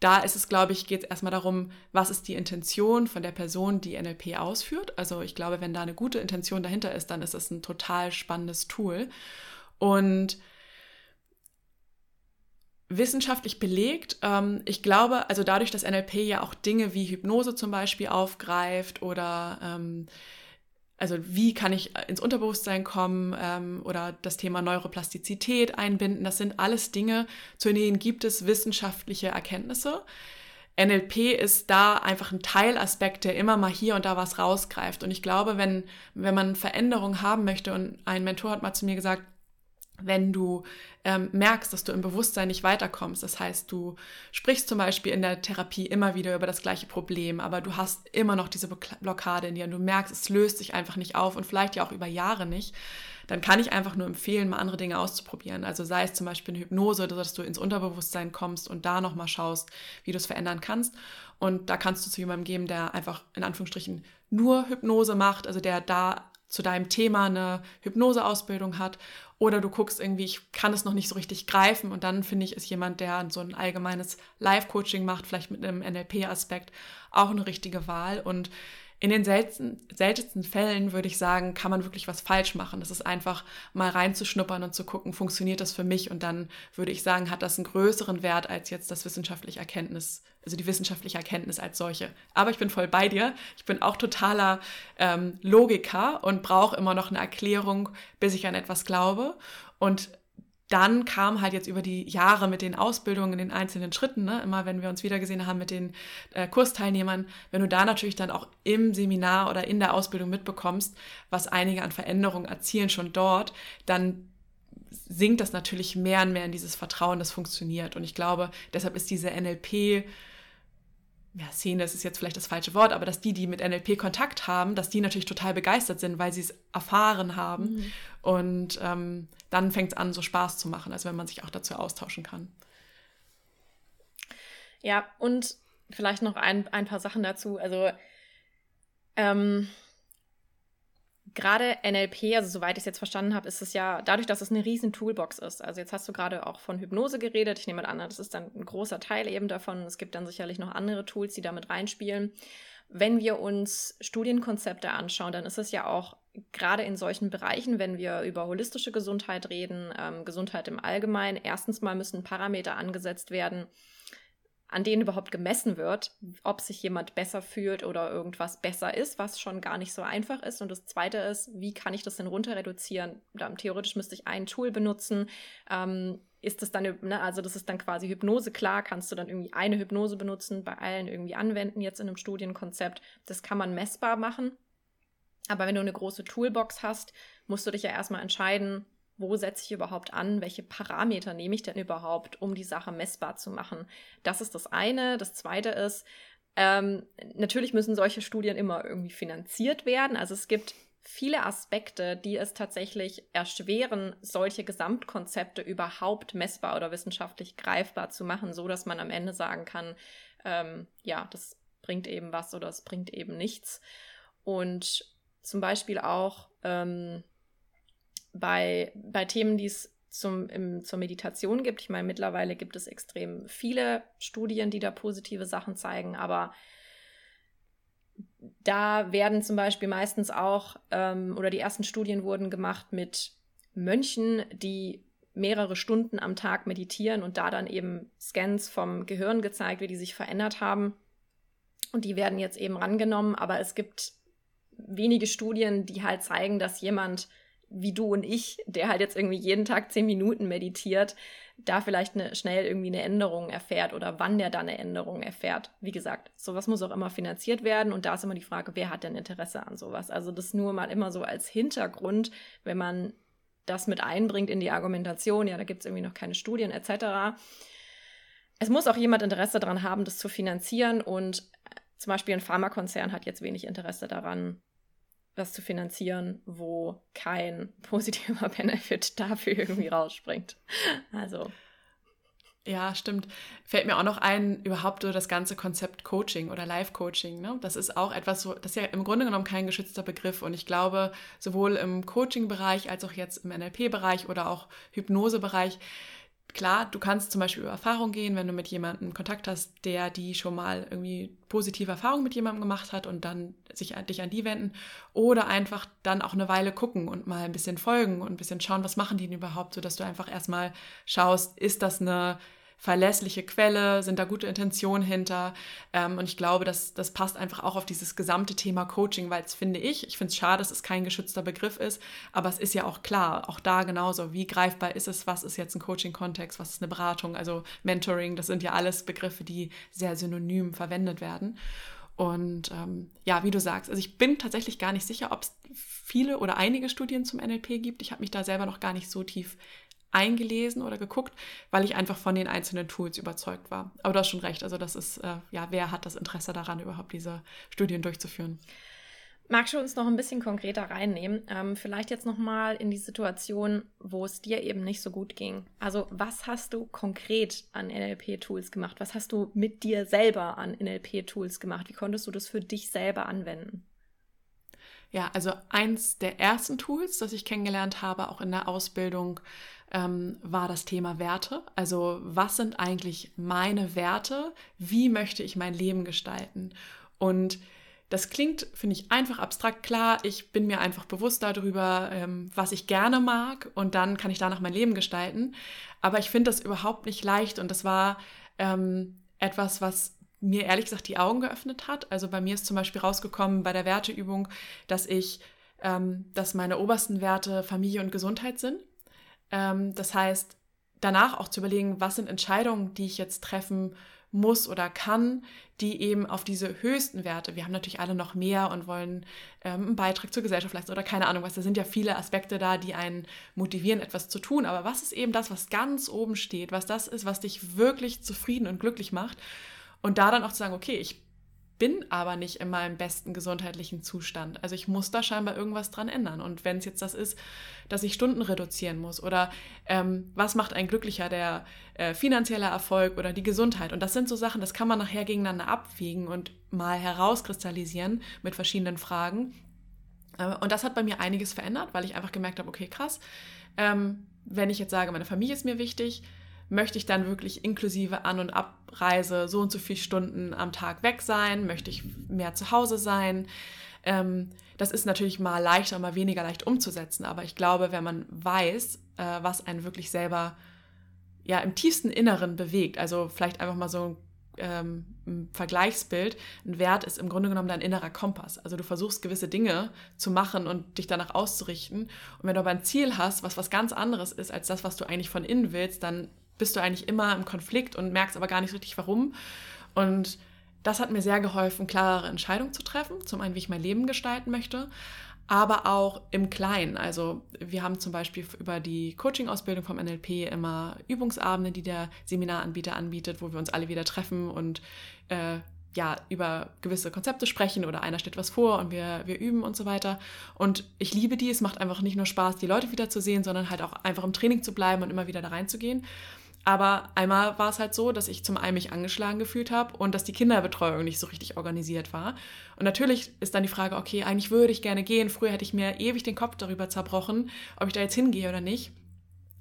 B: da ist es, glaube ich, geht es erstmal darum, was ist die Intention von der Person, die NLP ausführt. Also ich glaube, wenn da eine gute Intention dahinter ist, dann ist das ein total spannendes Tool. Und wissenschaftlich belegt. Ähm, ich glaube, also dadurch, dass NLP ja auch Dinge wie Hypnose zum Beispiel aufgreift oder ähm, also wie kann ich ins Unterbewusstsein kommen ähm, oder das Thema Neuroplastizität einbinden, das sind alles Dinge, zu denen gibt es wissenschaftliche Erkenntnisse. NLP ist da einfach ein Teilaspekt, der immer mal hier und da was rausgreift. Und ich glaube, wenn, wenn man Veränderungen haben möchte, und ein Mentor hat mal zu mir gesagt, wenn du ähm, merkst, dass du im Bewusstsein nicht weiterkommst. Das heißt, du sprichst zum Beispiel in der Therapie immer wieder über das gleiche Problem, aber du hast immer noch diese Blockade in dir und du merkst, es löst sich einfach nicht auf und vielleicht ja auch über Jahre nicht. Dann kann ich einfach nur empfehlen, mal andere Dinge auszuprobieren. Also sei es zum Beispiel eine Hypnose, dass du ins Unterbewusstsein kommst und da nochmal schaust, wie du es verändern kannst. Und da kannst du zu jemandem geben, der einfach in Anführungsstrichen nur Hypnose macht, also der da zu deinem Thema eine Hypnoseausbildung hat oder du guckst irgendwie, ich kann es noch nicht so richtig greifen und dann finde ich, ist jemand, der so ein allgemeines Live-Coaching macht, vielleicht mit einem NLP-Aspekt, auch eine richtige Wahl. Und in den selten, seltensten Fällen würde ich sagen, kann man wirklich was falsch machen. Das ist einfach mal reinzuschnuppern und zu gucken, funktioniert das für mich? Und dann würde ich sagen, hat das einen größeren Wert als jetzt das wissenschaftliche Erkenntnis, also die wissenschaftliche Erkenntnis als solche. Aber ich bin voll bei dir. Ich bin auch totaler ähm, Logiker und brauche immer noch eine Erklärung, bis ich an etwas glaube. Und dann kam halt jetzt über die Jahre mit den Ausbildungen in den einzelnen Schritten, ne, immer wenn wir uns wiedergesehen haben mit den äh, Kursteilnehmern, wenn du da natürlich dann auch im Seminar oder in der Ausbildung mitbekommst, was einige an Veränderungen erzielen schon dort, dann sinkt das natürlich mehr und mehr in dieses Vertrauen, das funktioniert. Und ich glaube, deshalb ist diese NLP ja, Szene, das ist jetzt vielleicht das falsche Wort, aber dass die, die mit NLP Kontakt haben, dass die natürlich total begeistert sind, weil sie es erfahren haben. Mhm. Und ähm, dann fängt es an, so Spaß zu machen, also wenn man sich auch dazu austauschen kann.
A: Ja, und vielleicht noch ein, ein paar Sachen dazu. Also ähm, gerade NLP, also soweit ich es jetzt verstanden habe, ist es ja dadurch, dass es eine riesen Toolbox ist. Also jetzt hast du gerade auch von Hypnose geredet. Ich nehme an, das ist dann ein großer Teil eben davon. Es gibt dann sicherlich noch andere Tools, die damit reinspielen. Wenn wir uns Studienkonzepte anschauen, dann ist es ja auch gerade in solchen Bereichen, wenn wir über holistische Gesundheit reden, ähm, Gesundheit im Allgemeinen, erstens mal müssen Parameter angesetzt werden, an denen überhaupt gemessen wird, ob sich jemand besser fühlt oder irgendwas besser ist, was schon gar nicht so einfach ist. Und das Zweite ist, wie kann ich das denn runter reduzieren? Theoretisch müsste ich ein Tool benutzen. Ähm, ist das dann, ne, also das ist dann quasi Hypnose, klar, kannst du dann irgendwie eine Hypnose benutzen, bei allen irgendwie anwenden, jetzt in einem Studienkonzept. Das kann man messbar machen. Aber wenn du eine große Toolbox hast, musst du dich ja erstmal entscheiden, wo setze ich überhaupt an, welche Parameter nehme ich denn überhaupt, um die Sache messbar zu machen. Das ist das eine. Das zweite ist, ähm, natürlich müssen solche Studien immer irgendwie finanziert werden. Also es gibt viele Aspekte, die es tatsächlich erschweren, solche Gesamtkonzepte überhaupt messbar oder wissenschaftlich greifbar zu machen, so dass man am Ende sagen kann, ähm, ja, das bringt eben was oder es bringt eben nichts. Und zum Beispiel auch ähm, bei, bei Themen, die es zum, im, zur Meditation gibt. Ich meine, mittlerweile gibt es extrem viele Studien, die da positive Sachen zeigen, aber da werden zum Beispiel meistens auch, ähm, oder die ersten Studien wurden gemacht mit Mönchen, die mehrere Stunden am Tag meditieren und da dann eben Scans vom Gehirn gezeigt, wie die sich verändert haben. Und die werden jetzt eben rangenommen, aber es gibt wenige Studien, die halt zeigen, dass jemand wie du und ich, der halt jetzt irgendwie jeden Tag zehn Minuten meditiert, da vielleicht eine, schnell irgendwie eine Änderung erfährt oder wann der dann eine Änderung erfährt. Wie gesagt, sowas muss auch immer finanziert werden und da ist immer die Frage, wer hat denn Interesse an sowas? Also das nur mal immer so als Hintergrund, wenn man das mit einbringt in die Argumentation, ja, da gibt es irgendwie noch keine Studien etc. Es muss auch jemand Interesse daran haben, das zu finanzieren und zum Beispiel ein Pharmakonzern hat jetzt wenig Interesse daran, was zu finanzieren, wo kein positiver Benefit dafür irgendwie rausspringt. Also.
B: Ja, stimmt. Fällt mir auch noch ein, überhaupt so das ganze Konzept Coaching oder Live-Coaching. Ne? Das ist auch etwas so, das ist ja im Grunde genommen kein geschützter Begriff. Und ich glaube, sowohl im Coaching-Bereich als auch jetzt im NLP-Bereich oder auch Hypnose-Bereich klar, du kannst zum Beispiel über Erfahrung gehen, wenn du mit jemandem Kontakt hast, der die schon mal irgendwie positive Erfahrungen mit jemandem gemacht hat und dann sich an dich an die wenden. Oder einfach dann auch eine Weile gucken und mal ein bisschen folgen und ein bisschen schauen, was machen die denn überhaupt, sodass du einfach erstmal schaust, ist das eine verlässliche Quelle, sind da gute Intentionen hinter. Ähm, und ich glaube, dass das passt einfach auch auf dieses gesamte Thema Coaching, weil es finde ich, ich finde es schade, dass es kein geschützter Begriff ist, aber es ist ja auch klar, auch da genauso, wie greifbar ist es, was ist jetzt ein Coaching-Kontext, was ist eine Beratung, also Mentoring, das sind ja alles Begriffe, die sehr synonym verwendet werden. Und ähm, ja, wie du sagst, also ich bin tatsächlich gar nicht sicher, ob es viele oder einige Studien zum NLP gibt. Ich habe mich da selber noch gar nicht so tief eingelesen oder geguckt, weil ich einfach von den einzelnen Tools überzeugt war. Aber du hast schon recht, also das ist, äh, ja, wer hat das Interesse daran, überhaupt diese Studien durchzuführen?
A: Magst du uns noch ein bisschen konkreter reinnehmen? Ähm, vielleicht jetzt nochmal in die Situation, wo es dir eben nicht so gut ging. Also was hast du konkret an NLP-Tools gemacht? Was hast du mit dir selber an NLP-Tools gemacht? Wie konntest du das für dich selber anwenden?
B: Ja, also eins der ersten Tools, das ich kennengelernt habe, auch in der Ausbildung, ähm, war das Thema Werte. Also was sind eigentlich meine Werte? Wie möchte ich mein Leben gestalten? Und das klingt, finde ich, einfach abstrakt klar. Ich bin mir einfach bewusst darüber, ähm, was ich gerne mag und dann kann ich danach mein Leben gestalten. Aber ich finde das überhaupt nicht leicht und das war ähm, etwas, was mir ehrlich gesagt die Augen geöffnet hat. Also bei mir ist zum Beispiel rausgekommen bei der Werteübung, dass ich, ähm, dass meine obersten Werte Familie und Gesundheit sind. Ähm, das heißt, danach auch zu überlegen, was sind Entscheidungen, die ich jetzt treffen muss oder kann, die eben auf diese höchsten Werte, wir haben natürlich alle noch mehr und wollen ähm, einen Beitrag zur Gesellschaft leisten oder keine Ahnung was, da sind ja viele Aspekte da, die einen motivieren, etwas zu tun, aber was ist eben das, was ganz oben steht, was das ist, was dich wirklich zufrieden und glücklich macht? Und da dann auch zu sagen, okay, ich bin aber nicht in meinem besten gesundheitlichen Zustand. Also ich muss da scheinbar irgendwas dran ändern. Und wenn es jetzt das ist, dass ich Stunden reduzieren muss oder ähm, was macht ein glücklicher, der äh, finanzielle Erfolg oder die Gesundheit. Und das sind so Sachen, das kann man nachher gegeneinander abwiegen und mal herauskristallisieren mit verschiedenen Fragen. Äh, und das hat bei mir einiges verändert, weil ich einfach gemerkt habe, okay, krass, ähm, wenn ich jetzt sage, meine Familie ist mir wichtig, möchte ich dann wirklich inklusive An- und Abreise so und so viele Stunden am Tag weg sein? Möchte ich mehr zu Hause sein? Ähm, das ist natürlich mal leichter, mal weniger leicht umzusetzen, aber ich glaube, wenn man weiß, äh, was einen wirklich selber ja im tiefsten Inneren bewegt, also vielleicht einfach mal so ähm, ein Vergleichsbild, ein Wert ist im Grunde genommen dein innerer Kompass. Also du versuchst gewisse Dinge zu machen und dich danach auszurichten. Und wenn du aber ein Ziel hast, was was ganz anderes ist als das, was du eigentlich von innen willst, dann bist du eigentlich immer im Konflikt und merkst aber gar nicht richtig warum. Und das hat mir sehr geholfen, klarere Entscheidungen zu treffen. Zum einen, wie ich mein Leben gestalten möchte, aber auch im Kleinen. Also wir haben zum Beispiel über die Coaching-Ausbildung vom NLP immer Übungsabende, die der Seminaranbieter anbietet, wo wir uns alle wieder treffen und äh, ja, über gewisse Konzepte sprechen oder einer stellt was vor und wir, wir üben und so weiter. Und ich liebe die. Es macht einfach nicht nur Spaß, die Leute wiederzusehen, sondern halt auch einfach im Training zu bleiben und immer wieder da reinzugehen. Aber einmal war es halt so, dass ich zum einen mich angeschlagen gefühlt habe und dass die Kinderbetreuung nicht so richtig organisiert war. Und natürlich ist dann die Frage, okay, eigentlich würde ich gerne gehen. Früher hätte ich mir ewig den Kopf darüber zerbrochen, ob ich da jetzt hingehe oder nicht.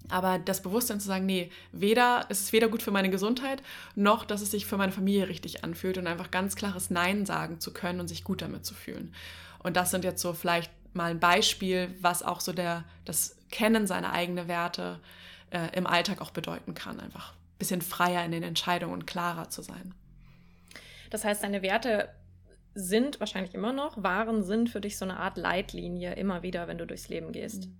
B: Aber das Bewusstsein zu sagen, nee, weder es ist weder gut für meine Gesundheit, noch dass es sich für meine Familie richtig anfühlt und einfach ganz klares Nein sagen zu können und sich gut damit zu fühlen. Und das sind jetzt so vielleicht mal ein Beispiel, was auch so der, das Kennen seiner eigenen Werte äh, im Alltag auch bedeuten kann. Einfach ein bisschen freier in den Entscheidungen und klarer zu sein.
A: Das heißt, deine Werte sind wahrscheinlich immer noch, waren, sind für dich so eine Art Leitlinie immer wieder, wenn du durchs Leben gehst. Mhm.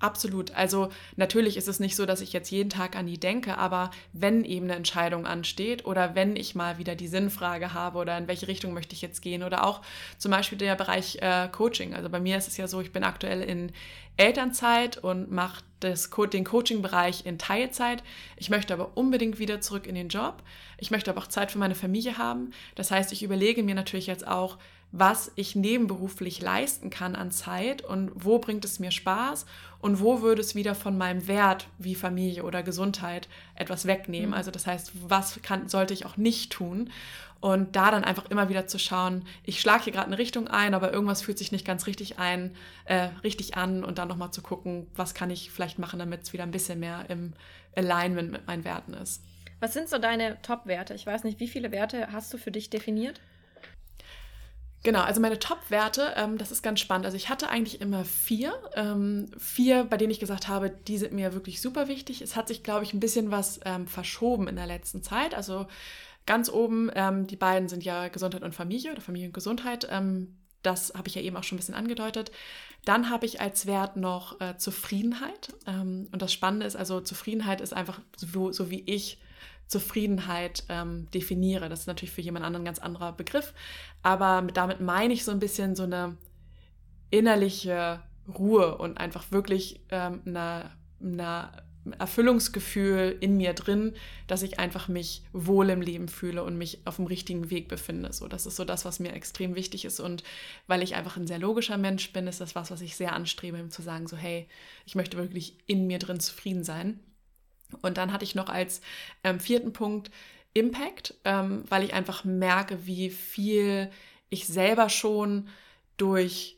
B: Absolut. Also natürlich ist es nicht so, dass ich jetzt jeden Tag an die denke, aber wenn eben eine Entscheidung ansteht oder wenn ich mal wieder die Sinnfrage habe oder in welche Richtung möchte ich jetzt gehen oder auch zum Beispiel der Bereich äh, Coaching. Also bei mir ist es ja so, ich bin aktuell in Elternzeit und mache das, den Coaching-Bereich in Teilzeit. Ich möchte aber unbedingt wieder zurück in den Job. Ich möchte aber auch Zeit für meine Familie haben. Das heißt, ich überlege mir natürlich jetzt auch, was ich nebenberuflich leisten kann an Zeit und wo bringt es mir Spaß und wo würde es wieder von meinem Wert wie Familie oder Gesundheit etwas wegnehmen. Mhm. Also das heißt, was kann, sollte ich auch nicht tun? Und da dann einfach immer wieder zu schauen, ich schlage hier gerade eine Richtung ein, aber irgendwas fühlt sich nicht ganz richtig ein, äh, richtig an und dann nochmal zu gucken, was kann ich vielleicht machen, damit es wieder ein bisschen mehr im Alignment mit meinen Werten ist.
A: Was sind so deine Top-Werte? Ich weiß nicht, wie viele Werte hast du für dich definiert?
B: Genau, also meine Top-Werte, ähm, das ist ganz spannend. Also ich hatte eigentlich immer vier. Ähm, vier, bei denen ich gesagt habe, die sind mir wirklich super wichtig. Es hat sich, glaube ich, ein bisschen was ähm, verschoben in der letzten Zeit. Also ganz oben, ähm, die beiden sind ja Gesundheit und Familie oder Familie und Gesundheit. Ähm, das habe ich ja eben auch schon ein bisschen angedeutet. Dann habe ich als Wert noch äh, Zufriedenheit. Ähm, und das Spannende ist, also Zufriedenheit ist einfach so, so wie ich Zufriedenheit ähm, definiere. Das ist natürlich für jemand anderen ein ganz anderer Begriff, aber damit meine ich so ein bisschen so eine innerliche Ruhe und einfach wirklich ähm, eine, Erfüllungsgefühl in mir drin, dass ich einfach mich wohl im Leben fühle und mich auf dem richtigen Weg befinde. So, das ist so das, was mir extrem wichtig ist. Und weil ich einfach ein sehr logischer Mensch bin, ist das was, was ich sehr anstrebe, zu sagen, so, hey, ich möchte wirklich in mir drin zufrieden sein. Und dann hatte ich noch als ähm, vierten Punkt Impact, ähm, weil ich einfach merke, wie viel ich selber schon durch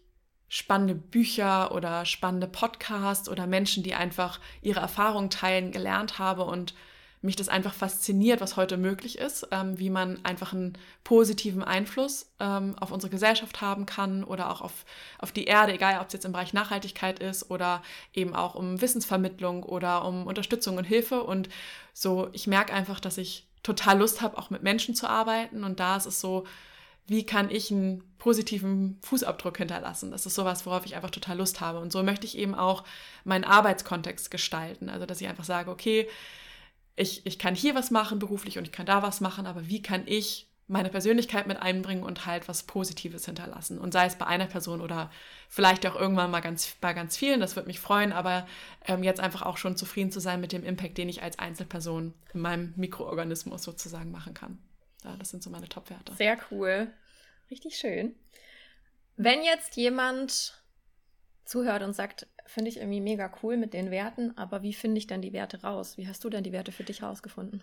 B: spannende Bücher oder spannende Podcasts oder Menschen, die einfach ihre Erfahrungen teilen, gelernt habe und mich das einfach fasziniert, was heute möglich ist, ähm, wie man einfach einen positiven Einfluss ähm, auf unsere Gesellschaft haben kann oder auch auf, auf die Erde, egal ob es jetzt im Bereich Nachhaltigkeit ist oder eben auch um Wissensvermittlung oder um Unterstützung und Hilfe. Und so, ich merke einfach, dass ich total Lust habe, auch mit Menschen zu arbeiten. Und da ist es so, wie kann ich einen positiven Fußabdruck hinterlassen? Das ist sowas, worauf ich einfach total Lust habe. Und so möchte ich eben auch meinen Arbeitskontext gestalten. Also, dass ich einfach sage, okay, ich, ich kann hier was machen beruflich und ich kann da was machen, aber wie kann ich meine Persönlichkeit mit einbringen und halt was Positives hinterlassen. Und sei es bei einer Person oder vielleicht auch irgendwann mal ganz, bei ganz vielen, das würde mich freuen, aber ähm, jetzt einfach auch schon zufrieden zu sein mit dem Impact, den ich als Einzelperson in meinem Mikroorganismus sozusagen machen kann. Ja, das sind so meine Top-Werte.
A: Sehr cool. Richtig schön. Wenn jetzt jemand zuhört und sagt, finde ich irgendwie mega cool mit den Werten, aber wie finde ich denn die Werte raus? Wie hast du denn die Werte für dich rausgefunden?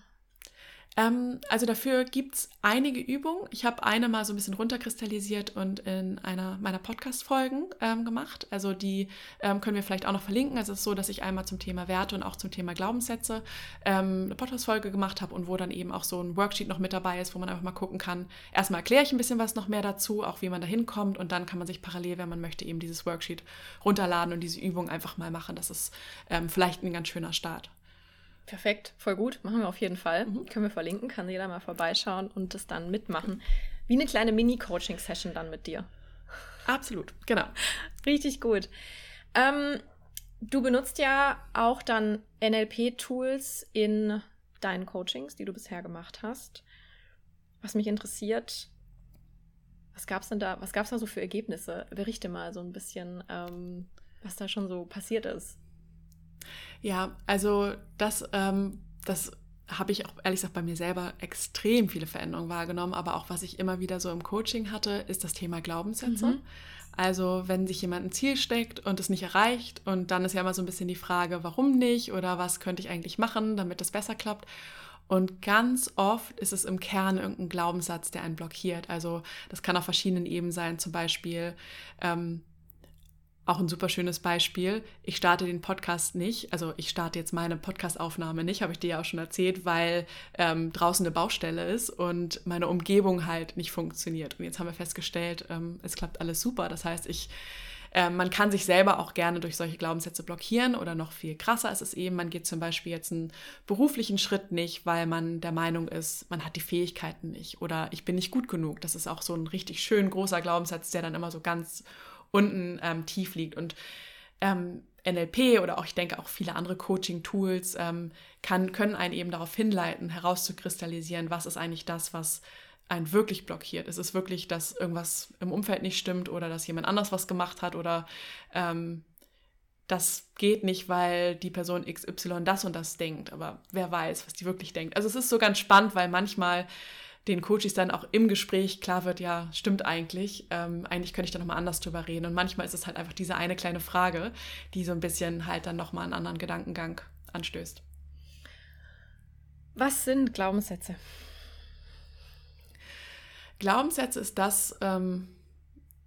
B: Ähm, also dafür gibt es einige Übungen. Ich habe eine mal so ein bisschen runterkristallisiert und in einer meiner Podcast-Folgen ähm, gemacht. Also die ähm, können wir vielleicht auch noch verlinken. Also es ist so, dass ich einmal zum Thema Werte und auch zum Thema Glaubenssätze ähm, eine Podcast-Folge gemacht habe und wo dann eben auch so ein Worksheet noch mit dabei ist, wo man einfach mal gucken kann. Erstmal erkläre ich ein bisschen was noch mehr dazu, auch wie man da hinkommt und dann kann man sich parallel, wenn man möchte, eben dieses Worksheet runterladen und diese Übung einfach mal machen. Das ist ähm, vielleicht ein ganz schöner Start.
A: Perfekt, voll gut. Machen wir auf jeden Fall. Mhm. Können wir verlinken, kann jeder mal vorbeischauen und das dann mitmachen. Wie eine kleine Mini-Coaching-Session dann mit dir.
B: Absolut, genau.
A: Richtig gut. Ähm, du benutzt ja auch dann NLP-Tools in deinen Coachings, die du bisher gemacht hast. Was mich interessiert, was gab es denn da, was gab es da so für Ergebnisse? Berichte mal so ein bisschen, ähm, was da schon so passiert ist.
B: Ja, also das, ähm, das habe ich auch ehrlich gesagt bei mir selber extrem viele Veränderungen wahrgenommen, aber auch was ich immer wieder so im Coaching hatte, ist das Thema Glaubenssätze. Mhm. Also wenn sich jemand ein Ziel steckt und es nicht erreicht und dann ist ja immer so ein bisschen die Frage, warum nicht oder was könnte ich eigentlich machen, damit es besser klappt. Und ganz oft ist es im Kern irgendein Glaubenssatz, der einen blockiert. Also das kann auf verschiedenen Ebenen sein, zum Beispiel ähm, auch ein super schönes Beispiel. Ich starte den Podcast nicht, also ich starte jetzt meine Podcastaufnahme nicht, habe ich dir ja auch schon erzählt, weil ähm, draußen eine Baustelle ist und meine Umgebung halt nicht funktioniert. Und jetzt haben wir festgestellt, ähm, es klappt alles super. Das heißt, ich äh, man kann sich selber auch gerne durch solche Glaubenssätze blockieren oder noch viel krasser ist es eben, man geht zum Beispiel jetzt einen beruflichen Schritt nicht, weil man der Meinung ist, man hat die Fähigkeiten nicht oder ich bin nicht gut genug. Das ist auch so ein richtig schön großer Glaubenssatz, der dann immer so ganz unten ähm, tief liegt. Und ähm, NLP oder auch, ich denke, auch viele andere Coaching-Tools ähm, können einen eben darauf hinleiten, herauszukristallisieren, was ist eigentlich das, was einen wirklich blockiert. Ist es wirklich, dass irgendwas im Umfeld nicht stimmt oder dass jemand anders was gemacht hat oder ähm, das geht nicht, weil die Person XY das und das denkt, aber wer weiß, was die wirklich denkt. Also es ist so ganz spannend, weil manchmal den Coaches dann auch im Gespräch klar wird, ja, stimmt eigentlich, ähm, eigentlich könnte ich da nochmal anders drüber reden. Und manchmal ist es halt einfach diese eine kleine Frage, die so ein bisschen halt dann nochmal einen anderen Gedankengang anstößt.
A: Was sind Glaubenssätze?
B: Glaubenssätze ist das, ähm,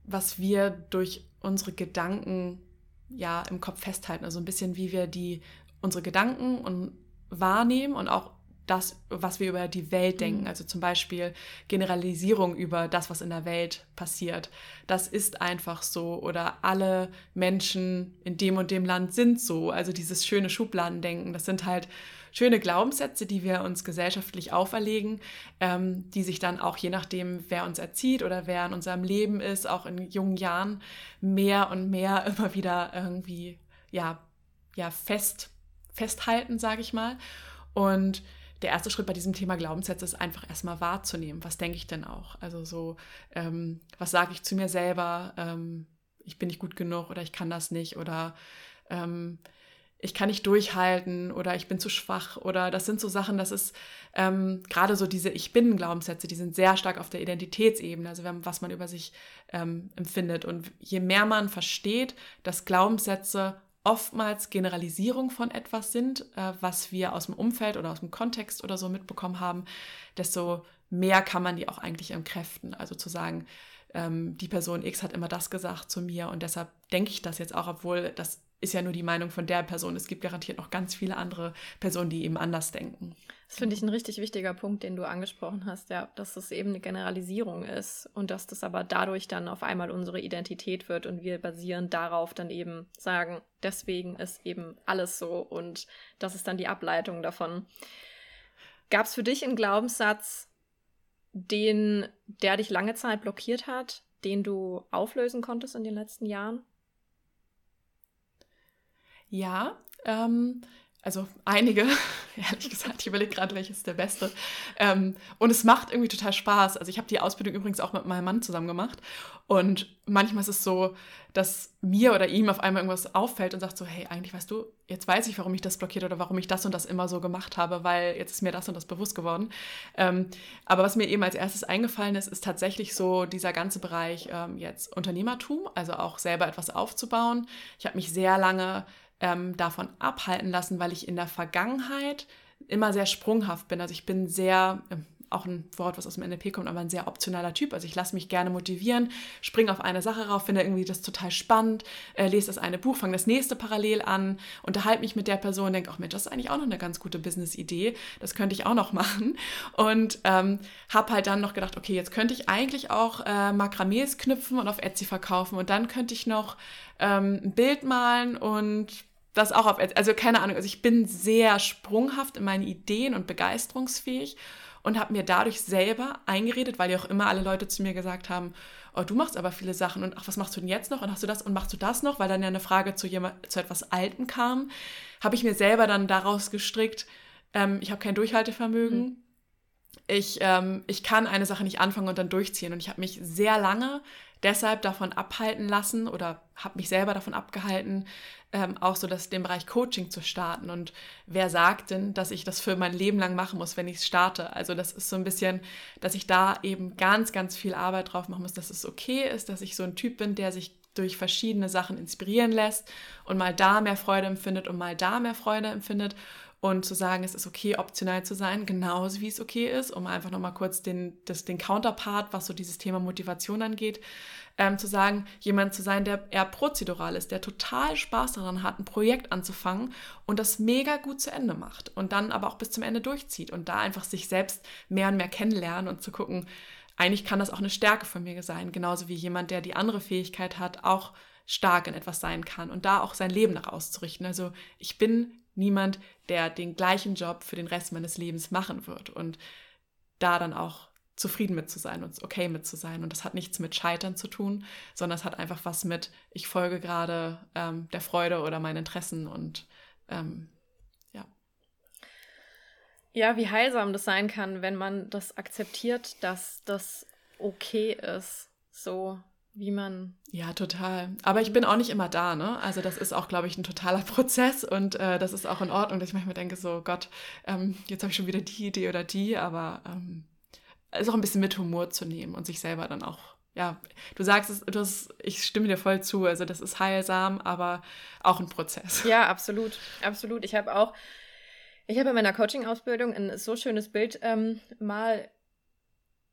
B: was wir durch unsere Gedanken ja im Kopf festhalten. Also ein bisschen wie wir die unsere Gedanken und wahrnehmen und auch das, was wir über die Welt mhm. denken. Also zum Beispiel Generalisierung über das, was in der Welt passiert. Das ist einfach so. Oder alle Menschen in dem und dem Land sind so. Also dieses schöne Schubladendenken. Das sind halt schöne Glaubenssätze, die wir uns gesellschaftlich auferlegen, ähm, die sich dann auch je nachdem, wer uns erzieht oder wer in unserem Leben ist, auch in jungen Jahren mehr und mehr immer wieder irgendwie ja, ja fest, festhalten, sage ich mal. Und der erste Schritt bei diesem Thema Glaubenssätze ist einfach erstmal wahrzunehmen, was denke ich denn auch? Also so, ähm, was sage ich zu mir selber? Ähm, ich bin nicht gut genug oder ich kann das nicht oder ähm, ich kann nicht durchhalten oder ich bin zu schwach oder das sind so Sachen, das ist ähm, gerade so diese Ich bin Glaubenssätze, die sind sehr stark auf der Identitätsebene, also was man über sich ähm, empfindet. Und je mehr man versteht, dass Glaubenssätze oftmals Generalisierung von etwas sind, äh, was wir aus dem Umfeld oder aus dem Kontext oder so mitbekommen haben, desto mehr kann man die auch eigentlich entkräften. Also zu sagen, ähm, die Person X hat immer das gesagt zu mir und deshalb denke ich das jetzt auch, obwohl das ist ja nur die Meinung von der Person. Es gibt garantiert noch ganz viele andere Personen, die eben anders denken.
A: Das finde ich ein richtig wichtiger Punkt, den du angesprochen hast, ja, dass es eben eine Generalisierung ist und dass das aber dadurch dann auf einmal unsere Identität wird und wir basieren darauf dann eben sagen, deswegen ist eben alles so und das ist dann die Ableitung davon. Gab es für dich einen Glaubenssatz, den, der dich lange Zeit blockiert hat, den du auflösen konntest in den letzten Jahren?
B: Ja, ähm, also einige, ehrlich gesagt, ich überlege gerade, welches der beste. Ähm, und es macht irgendwie total Spaß. Also ich habe die Ausbildung übrigens auch mit meinem Mann zusammen gemacht. Und manchmal ist es so, dass mir oder ihm auf einmal irgendwas auffällt und sagt so, hey, eigentlich weißt du, jetzt weiß ich, warum ich das blockiert oder warum ich das und das immer so gemacht habe, weil jetzt ist mir das und das bewusst geworden. Ähm, aber was mir eben als erstes eingefallen ist, ist tatsächlich so dieser ganze Bereich ähm, jetzt Unternehmertum, also auch selber etwas aufzubauen. Ich habe mich sehr lange ähm, davon abhalten lassen, weil ich in der Vergangenheit immer sehr sprunghaft bin. Also ich bin sehr, äh, auch ein Wort, was aus dem NLP kommt, aber ein sehr optionaler Typ. Also ich lasse mich gerne motivieren, springe auf eine Sache rauf, finde irgendwie das total spannend, äh, lese das eine Buch, fange das nächste parallel an, unterhalte mich mit der Person, denke, auch Mensch, das ist eigentlich auch noch eine ganz gute Business-Idee, das könnte ich auch noch machen. Und ähm, habe halt dann noch gedacht, okay, jetzt könnte ich eigentlich auch äh, Makramees knüpfen und auf Etsy verkaufen und dann könnte ich noch ähm, ein Bild malen und das auch auf, also keine Ahnung, also ich bin sehr sprunghaft in meinen Ideen und begeisterungsfähig und habe mir dadurch selber eingeredet, weil ja auch immer alle Leute zu mir gesagt haben, oh, du machst aber viele Sachen und ach, was machst du denn jetzt noch und hast du das und machst du das noch, weil dann ja eine Frage zu, jemand, zu etwas Alten kam, habe ich mir selber dann daraus gestrickt, ähm, ich habe kein Durchhaltevermögen. Mhm. Ich, ähm, ich kann eine Sache nicht anfangen und dann durchziehen. Und ich habe mich sehr lange deshalb davon abhalten lassen oder habe mich selber davon abgehalten, ähm, auch so dass den Bereich Coaching zu starten. Und wer sagt denn, dass ich das für mein Leben lang machen muss, wenn ich es starte? Also das ist so ein bisschen, dass ich da eben ganz, ganz viel Arbeit drauf machen muss, dass es okay ist, dass ich so ein Typ bin, der sich durch verschiedene Sachen inspirieren lässt und mal da mehr Freude empfindet und mal da mehr Freude empfindet und zu sagen, es ist okay, optional zu sein, genauso wie es okay ist, um einfach nochmal kurz den, das, den Counterpart, was so dieses Thema Motivation angeht, ähm, zu sagen, jemand zu sein, der eher prozedural ist, der total Spaß daran hat, ein Projekt anzufangen und das mega gut zu Ende macht und dann aber auch bis zum Ende durchzieht und da einfach sich selbst mehr und mehr kennenlernen und zu gucken, eigentlich kann das auch eine Stärke von mir sein, genauso wie jemand, der die andere Fähigkeit hat, auch stark in etwas sein kann und da auch sein Leben nach auszurichten. Also ich bin niemand, der den gleichen Job für den Rest meines Lebens machen wird und da dann auch zufrieden mit zu sein und okay mit zu sein. Und das hat nichts mit Scheitern zu tun, sondern es hat einfach was mit, ich folge gerade ähm, der Freude oder meinen Interessen und ähm, ja.
A: Ja, wie heilsam das sein kann, wenn man das akzeptiert, dass das okay ist, so wie man.
B: Ja, total. Aber ich bin auch nicht immer da, ne? Also das ist auch, glaube ich, ein totaler Prozess und äh, das ist auch in Ordnung, dass ich manchmal denke, so Gott, ähm, jetzt habe ich schon wieder die Idee oder die, aber ähm, ist auch ein bisschen mit Humor zu nehmen und sich selber dann auch, ja, du sagst es, du hast, ich stimme dir voll zu, also das ist heilsam, aber auch ein Prozess.
A: Ja, absolut, absolut. Ich habe auch, ich habe in meiner Coaching-Ausbildung ein so schönes Bild ähm, mal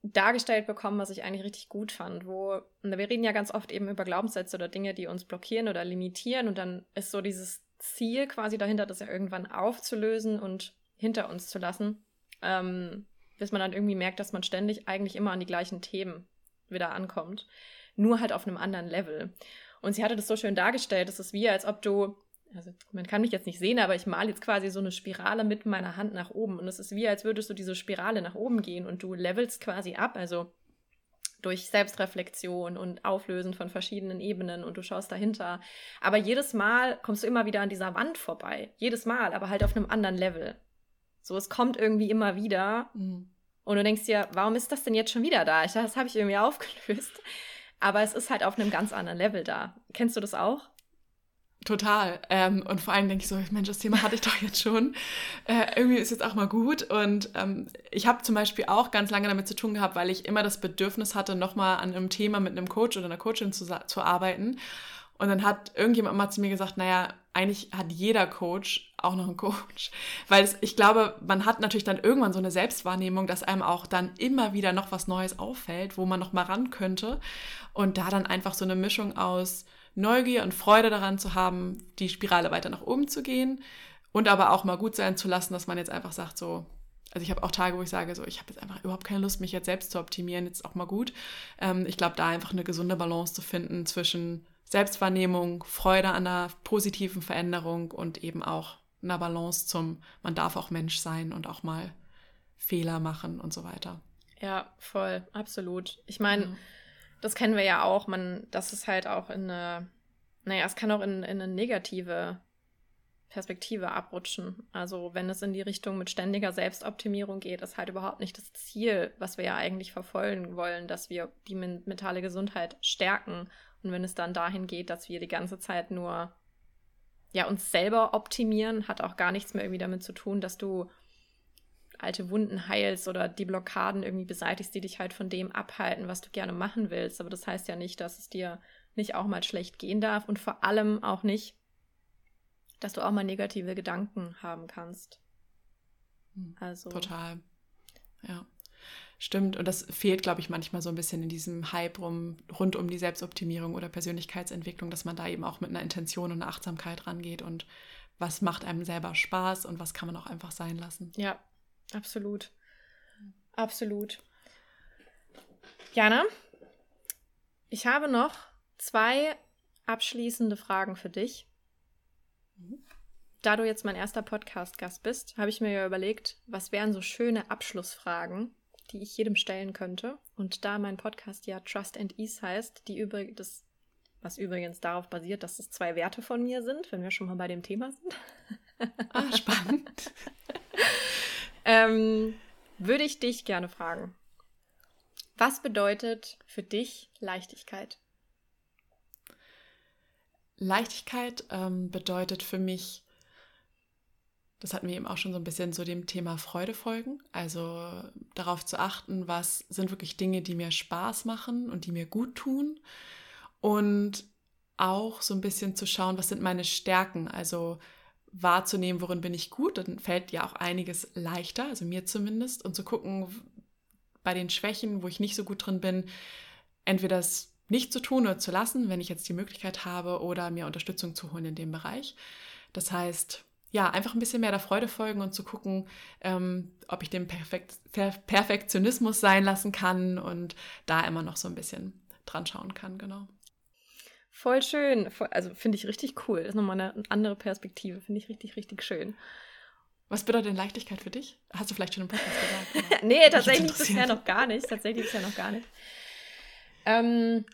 A: dargestellt bekommen, was ich eigentlich richtig gut fand, wo wir reden ja ganz oft eben über Glaubenssätze oder Dinge, die uns blockieren oder limitieren und dann ist so dieses Ziel quasi dahinter, das ja irgendwann aufzulösen und hinter uns zu lassen, ähm, bis man dann irgendwie merkt, dass man ständig eigentlich immer an die gleichen Themen wieder ankommt, nur halt auf einem anderen Level. Und sie hatte das so schön dargestellt, es ist wie, als ob du also man kann mich jetzt nicht sehen, aber ich male jetzt quasi so eine Spirale mit meiner Hand nach oben. Und es ist wie, als würdest du diese Spirale nach oben gehen und du levelst quasi ab, also durch Selbstreflexion und Auflösen von verschiedenen Ebenen und du schaust dahinter. Aber jedes Mal kommst du immer wieder an dieser Wand vorbei. Jedes Mal, aber halt auf einem anderen Level. So, es kommt irgendwie immer wieder. Mhm. Und du denkst dir, warum ist das denn jetzt schon wieder da? Ich dachte, das habe ich irgendwie aufgelöst. Aber es ist halt auf einem ganz anderen Level da. Kennst du das auch?
B: Total. Ähm, und vor allem denke ich so, Mensch, das Thema hatte ich doch jetzt schon. Äh, irgendwie ist jetzt auch mal gut. Und ähm, ich habe zum Beispiel auch ganz lange damit zu tun gehabt, weil ich immer das Bedürfnis hatte, nochmal an einem Thema mit einem Coach oder einer Coachin zu, zu arbeiten. Und dann hat irgendjemand mal zu mir gesagt, naja, eigentlich hat jeder Coach auch noch einen Coach. Weil es, ich glaube, man hat natürlich dann irgendwann so eine Selbstwahrnehmung, dass einem auch dann immer wieder noch was Neues auffällt, wo man noch mal ran könnte. Und da dann einfach so eine Mischung aus Neugier und Freude daran zu haben, die Spirale weiter nach oben zu gehen und aber auch mal gut sein zu lassen, dass man jetzt einfach sagt, so, also ich habe auch Tage, wo ich sage, so, ich habe jetzt einfach überhaupt keine Lust, mich jetzt selbst zu optimieren, jetzt auch mal gut. Ähm, ich glaube, da einfach eine gesunde Balance zu finden zwischen Selbstwahrnehmung, Freude an einer positiven Veränderung und eben auch einer Balance zum, man darf auch Mensch sein und auch mal Fehler machen und so weiter.
A: Ja, voll, absolut. Ich meine, mhm das kennen wir ja auch, man, das ist halt auch in eine, naja, es kann auch in, in eine negative Perspektive abrutschen. Also wenn es in die Richtung mit ständiger Selbstoptimierung geht, ist halt überhaupt nicht das Ziel, was wir ja eigentlich verfolgen wollen, dass wir die mentale Gesundheit stärken. Und wenn es dann dahin geht, dass wir die ganze Zeit nur ja, uns selber optimieren, hat auch gar nichts mehr irgendwie damit zu tun, dass du alte Wunden heilst oder die Blockaden irgendwie beseitigst, die dich halt von dem abhalten, was du gerne machen willst. Aber das heißt ja nicht, dass es dir nicht auch mal schlecht gehen darf und vor allem auch nicht, dass du auch mal negative Gedanken haben kannst.
B: Hm, also. Total. Ja. Stimmt. Und das fehlt, glaube ich, manchmal so ein bisschen in diesem Hype rum, rund um die Selbstoptimierung oder Persönlichkeitsentwicklung, dass man da eben auch mit einer Intention und einer Achtsamkeit rangeht und was macht einem selber Spaß und was kann man auch einfach sein lassen.
A: Ja, absolut. Absolut. Jana, ich habe noch zwei abschließende Fragen für dich. Da du jetzt mein erster Podcast-Gast bist, habe ich mir ja überlegt, was wären so schöne Abschlussfragen, die ich jedem stellen könnte. Und da mein Podcast ja Trust and Ease heißt, die übrigens, was übrigens darauf basiert, dass es zwei Werte von mir sind, wenn wir schon mal bei dem Thema sind.
B: Ah, spannend.
A: ähm, würde ich dich gerne fragen. Was bedeutet für dich Leichtigkeit?
B: Leichtigkeit ähm, bedeutet für mich, das hatten wir eben auch schon so ein bisschen so dem Thema Freude folgen, also darauf zu achten, was sind wirklich Dinge, die mir Spaß machen und die mir gut tun und auch so ein bisschen zu schauen, was sind meine Stärken, also wahrzunehmen, worin bin ich gut, dann fällt ja auch einiges leichter, also mir zumindest, und zu gucken bei den Schwächen, wo ich nicht so gut drin bin, entweder das nicht zu tun oder zu lassen, wenn ich jetzt die Möglichkeit habe oder mir Unterstützung zu holen in dem Bereich. Das heißt, ja, einfach ein bisschen mehr der Freude folgen und zu gucken, ähm, ob ich den Perfekt per Perfektionismus sein lassen kann und da immer noch so ein bisschen dran schauen kann, genau.
A: Voll schön. Also finde ich richtig cool. Das ist nochmal eine andere Perspektive. Finde ich richtig, richtig schön.
B: Was bedeutet denn Leichtigkeit für dich? Hast du vielleicht schon im Podcast
A: gesagt? nee, tatsächlich bisher noch gar nicht. Tatsächlich bisher noch gar nicht. Ähm,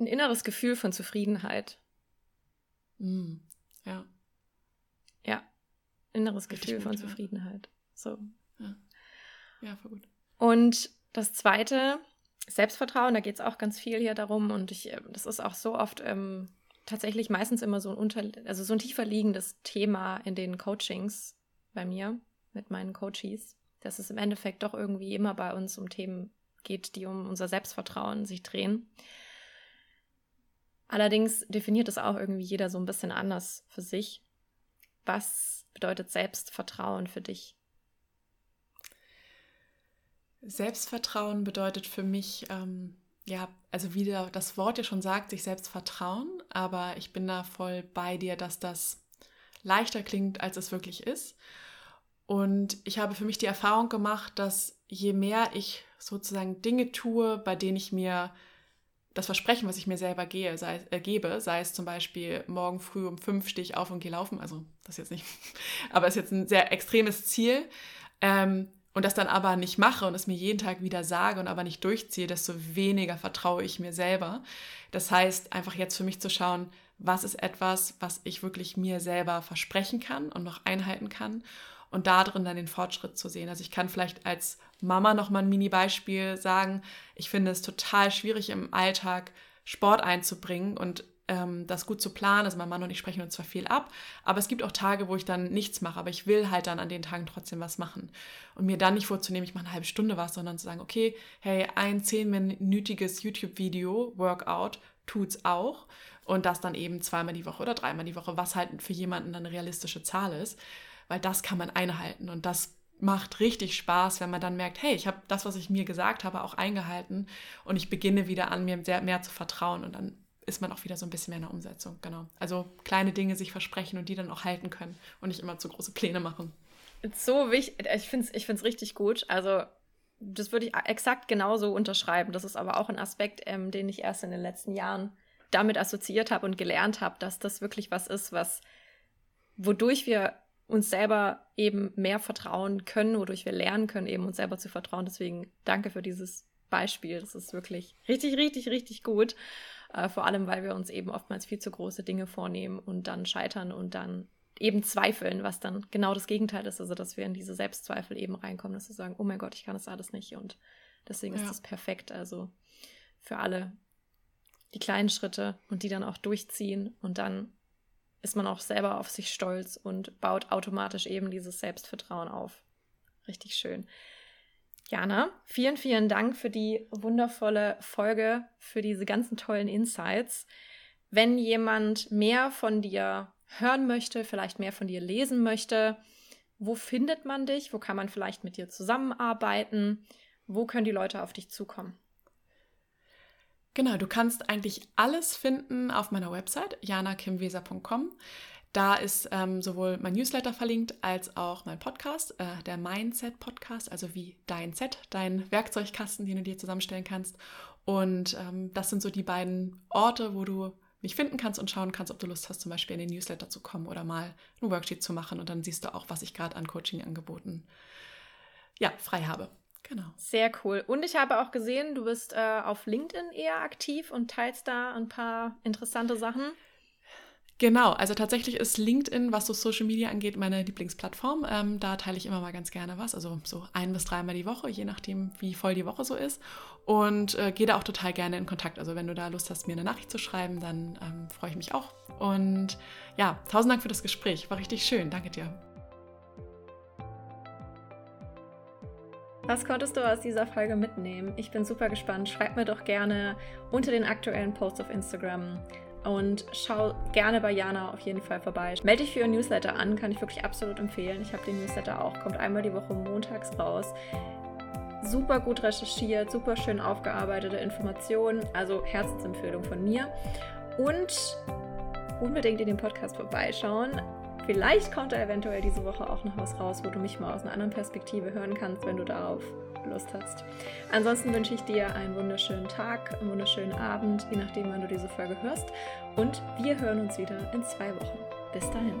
A: ein inneres Gefühl von Zufriedenheit.
B: Mm, ja.
A: Ja, inneres Richtig Gefühl gut, von ja. Zufriedenheit. So.
B: Ja, ja voll gut.
A: Und das zweite, Selbstvertrauen, da geht es auch ganz viel hier darum und ich, äh, das ist auch so oft ähm, tatsächlich meistens immer so ein unter, also so ein tiefer liegendes Thema in den Coachings bei mir mit meinen Coaches, dass es im Endeffekt doch irgendwie immer bei uns um Themen geht, die um unser Selbstvertrauen sich drehen. Allerdings definiert es auch irgendwie jeder so ein bisschen anders für sich. Was bedeutet Selbstvertrauen für dich?
B: Selbstvertrauen bedeutet für mich, ähm, ja, also wie das Wort ja schon sagt, sich selbst vertrauen, aber ich bin da voll bei dir, dass das leichter klingt, als es wirklich ist. Und ich habe für mich die Erfahrung gemacht, dass je mehr ich sozusagen Dinge tue, bei denen ich mir das Versprechen, was ich mir selber gehe, sei, äh, gebe, sei es zum Beispiel morgen früh um fünf stehe ich auf und gehe laufen, also das jetzt nicht, aber ist jetzt ein sehr extremes Ziel ähm, und das dann aber nicht mache und es mir jeden Tag wieder sage und aber nicht durchziehe, desto weniger vertraue ich mir selber. Das heißt, einfach jetzt für mich zu schauen, was ist etwas, was ich wirklich mir selber versprechen kann und noch einhalten kann und da drin dann den Fortschritt zu sehen. Also ich kann vielleicht als Mama noch mal ein Mini-Beispiel sagen. Ich finde es total schwierig im Alltag Sport einzubringen und ähm, das gut zu planen. Also mein Mann und ich sprechen uns zwar viel ab, aber es gibt auch Tage, wo ich dann nichts mache, aber ich will halt dann an den Tagen trotzdem was machen. Und mir dann nicht vorzunehmen, ich mache eine halbe Stunde was, sondern zu sagen, okay, hey, ein zehnminütiges YouTube-Video, Workout, tut's auch. Und das dann eben zweimal die Woche oder dreimal die Woche, was halt für jemanden dann eine realistische Zahl ist weil das kann man einhalten und das macht richtig Spaß, wenn man dann merkt, hey, ich habe das, was ich mir gesagt habe, auch eingehalten und ich beginne wieder an mir sehr mehr zu vertrauen und dann ist man auch wieder so ein bisschen mehr in der Umsetzung, genau. Also kleine Dinge sich versprechen und die dann auch halten können und nicht immer zu große Pläne machen.
A: So wichtig, ich finde es ich find's richtig gut. Also das würde ich exakt genauso unterschreiben. Das ist aber auch ein Aspekt, ähm, den ich erst in den letzten Jahren damit assoziiert habe und gelernt habe, dass das wirklich was ist, was wodurch wir uns selber eben mehr vertrauen können, wodurch wir lernen können, eben uns selber zu vertrauen. Deswegen danke für dieses Beispiel. Das ist wirklich richtig, richtig, richtig gut. Äh, vor allem, weil wir uns eben oftmals viel zu große Dinge vornehmen und dann scheitern und dann eben zweifeln, was dann genau das Gegenteil ist. Also, dass wir in diese Selbstzweifel eben reinkommen, dass wir sagen, oh mein Gott, ich kann das alles nicht. Und deswegen ja. ist das perfekt. Also für alle die kleinen Schritte und die dann auch durchziehen und dann ist man auch selber auf sich stolz und baut automatisch eben dieses Selbstvertrauen auf. Richtig schön. Jana, vielen, vielen Dank für die wundervolle Folge, für diese ganzen tollen Insights. Wenn jemand mehr von dir hören möchte, vielleicht mehr von dir lesen möchte, wo findet man dich? Wo kann man vielleicht mit dir zusammenarbeiten? Wo können die Leute auf dich zukommen?
B: Genau, du kannst eigentlich alles finden auf meiner Website janakimweser.com. Da ist ähm, sowohl mein Newsletter verlinkt als auch mein Podcast, äh, der Mindset Podcast, also wie dein Set, dein Werkzeugkasten, den du dir zusammenstellen kannst. Und ähm, das sind so die beiden Orte, wo du mich finden kannst und schauen kannst, ob du Lust hast, zum Beispiel in den Newsletter zu kommen oder mal ein Worksheet zu machen. Und dann siehst du auch, was ich gerade an Coaching-Angeboten ja, frei habe. Genau.
A: Sehr cool. Und ich habe auch gesehen, du bist äh, auf LinkedIn eher aktiv und teilst da ein paar interessante Sachen.
B: Genau, also tatsächlich ist LinkedIn, was so Social Media angeht, meine Lieblingsplattform. Ähm, da teile ich immer mal ganz gerne was, also so ein bis dreimal die Woche, je nachdem, wie voll die Woche so ist. Und äh, gehe da auch total gerne in Kontakt. Also wenn du da Lust hast, mir eine Nachricht zu schreiben, dann ähm, freue ich mich auch. Und ja, tausend Dank für das Gespräch. War richtig schön. Danke dir.
A: Was konntest du aus dieser Folge mitnehmen? Ich bin super gespannt. Schreib mir doch gerne unter den aktuellen Posts auf Instagram und schau gerne bei Jana auf jeden Fall vorbei. Melde dich für ihr Newsletter an, kann ich wirklich absolut empfehlen. Ich habe den Newsletter auch, kommt einmal die Woche montags raus. Super gut recherchiert, super schön aufgearbeitete Informationen, also Herzensempfehlung von mir. Und unbedingt in den Podcast vorbeischauen. Vielleicht kommt da eventuell diese Woche auch noch was raus, wo du mich mal aus einer anderen Perspektive hören kannst, wenn du darauf Lust hast. Ansonsten wünsche ich dir einen wunderschönen Tag, einen wunderschönen Abend, je nachdem, wann du diese Folge hörst. Und wir hören uns wieder in zwei Wochen. Bis dahin.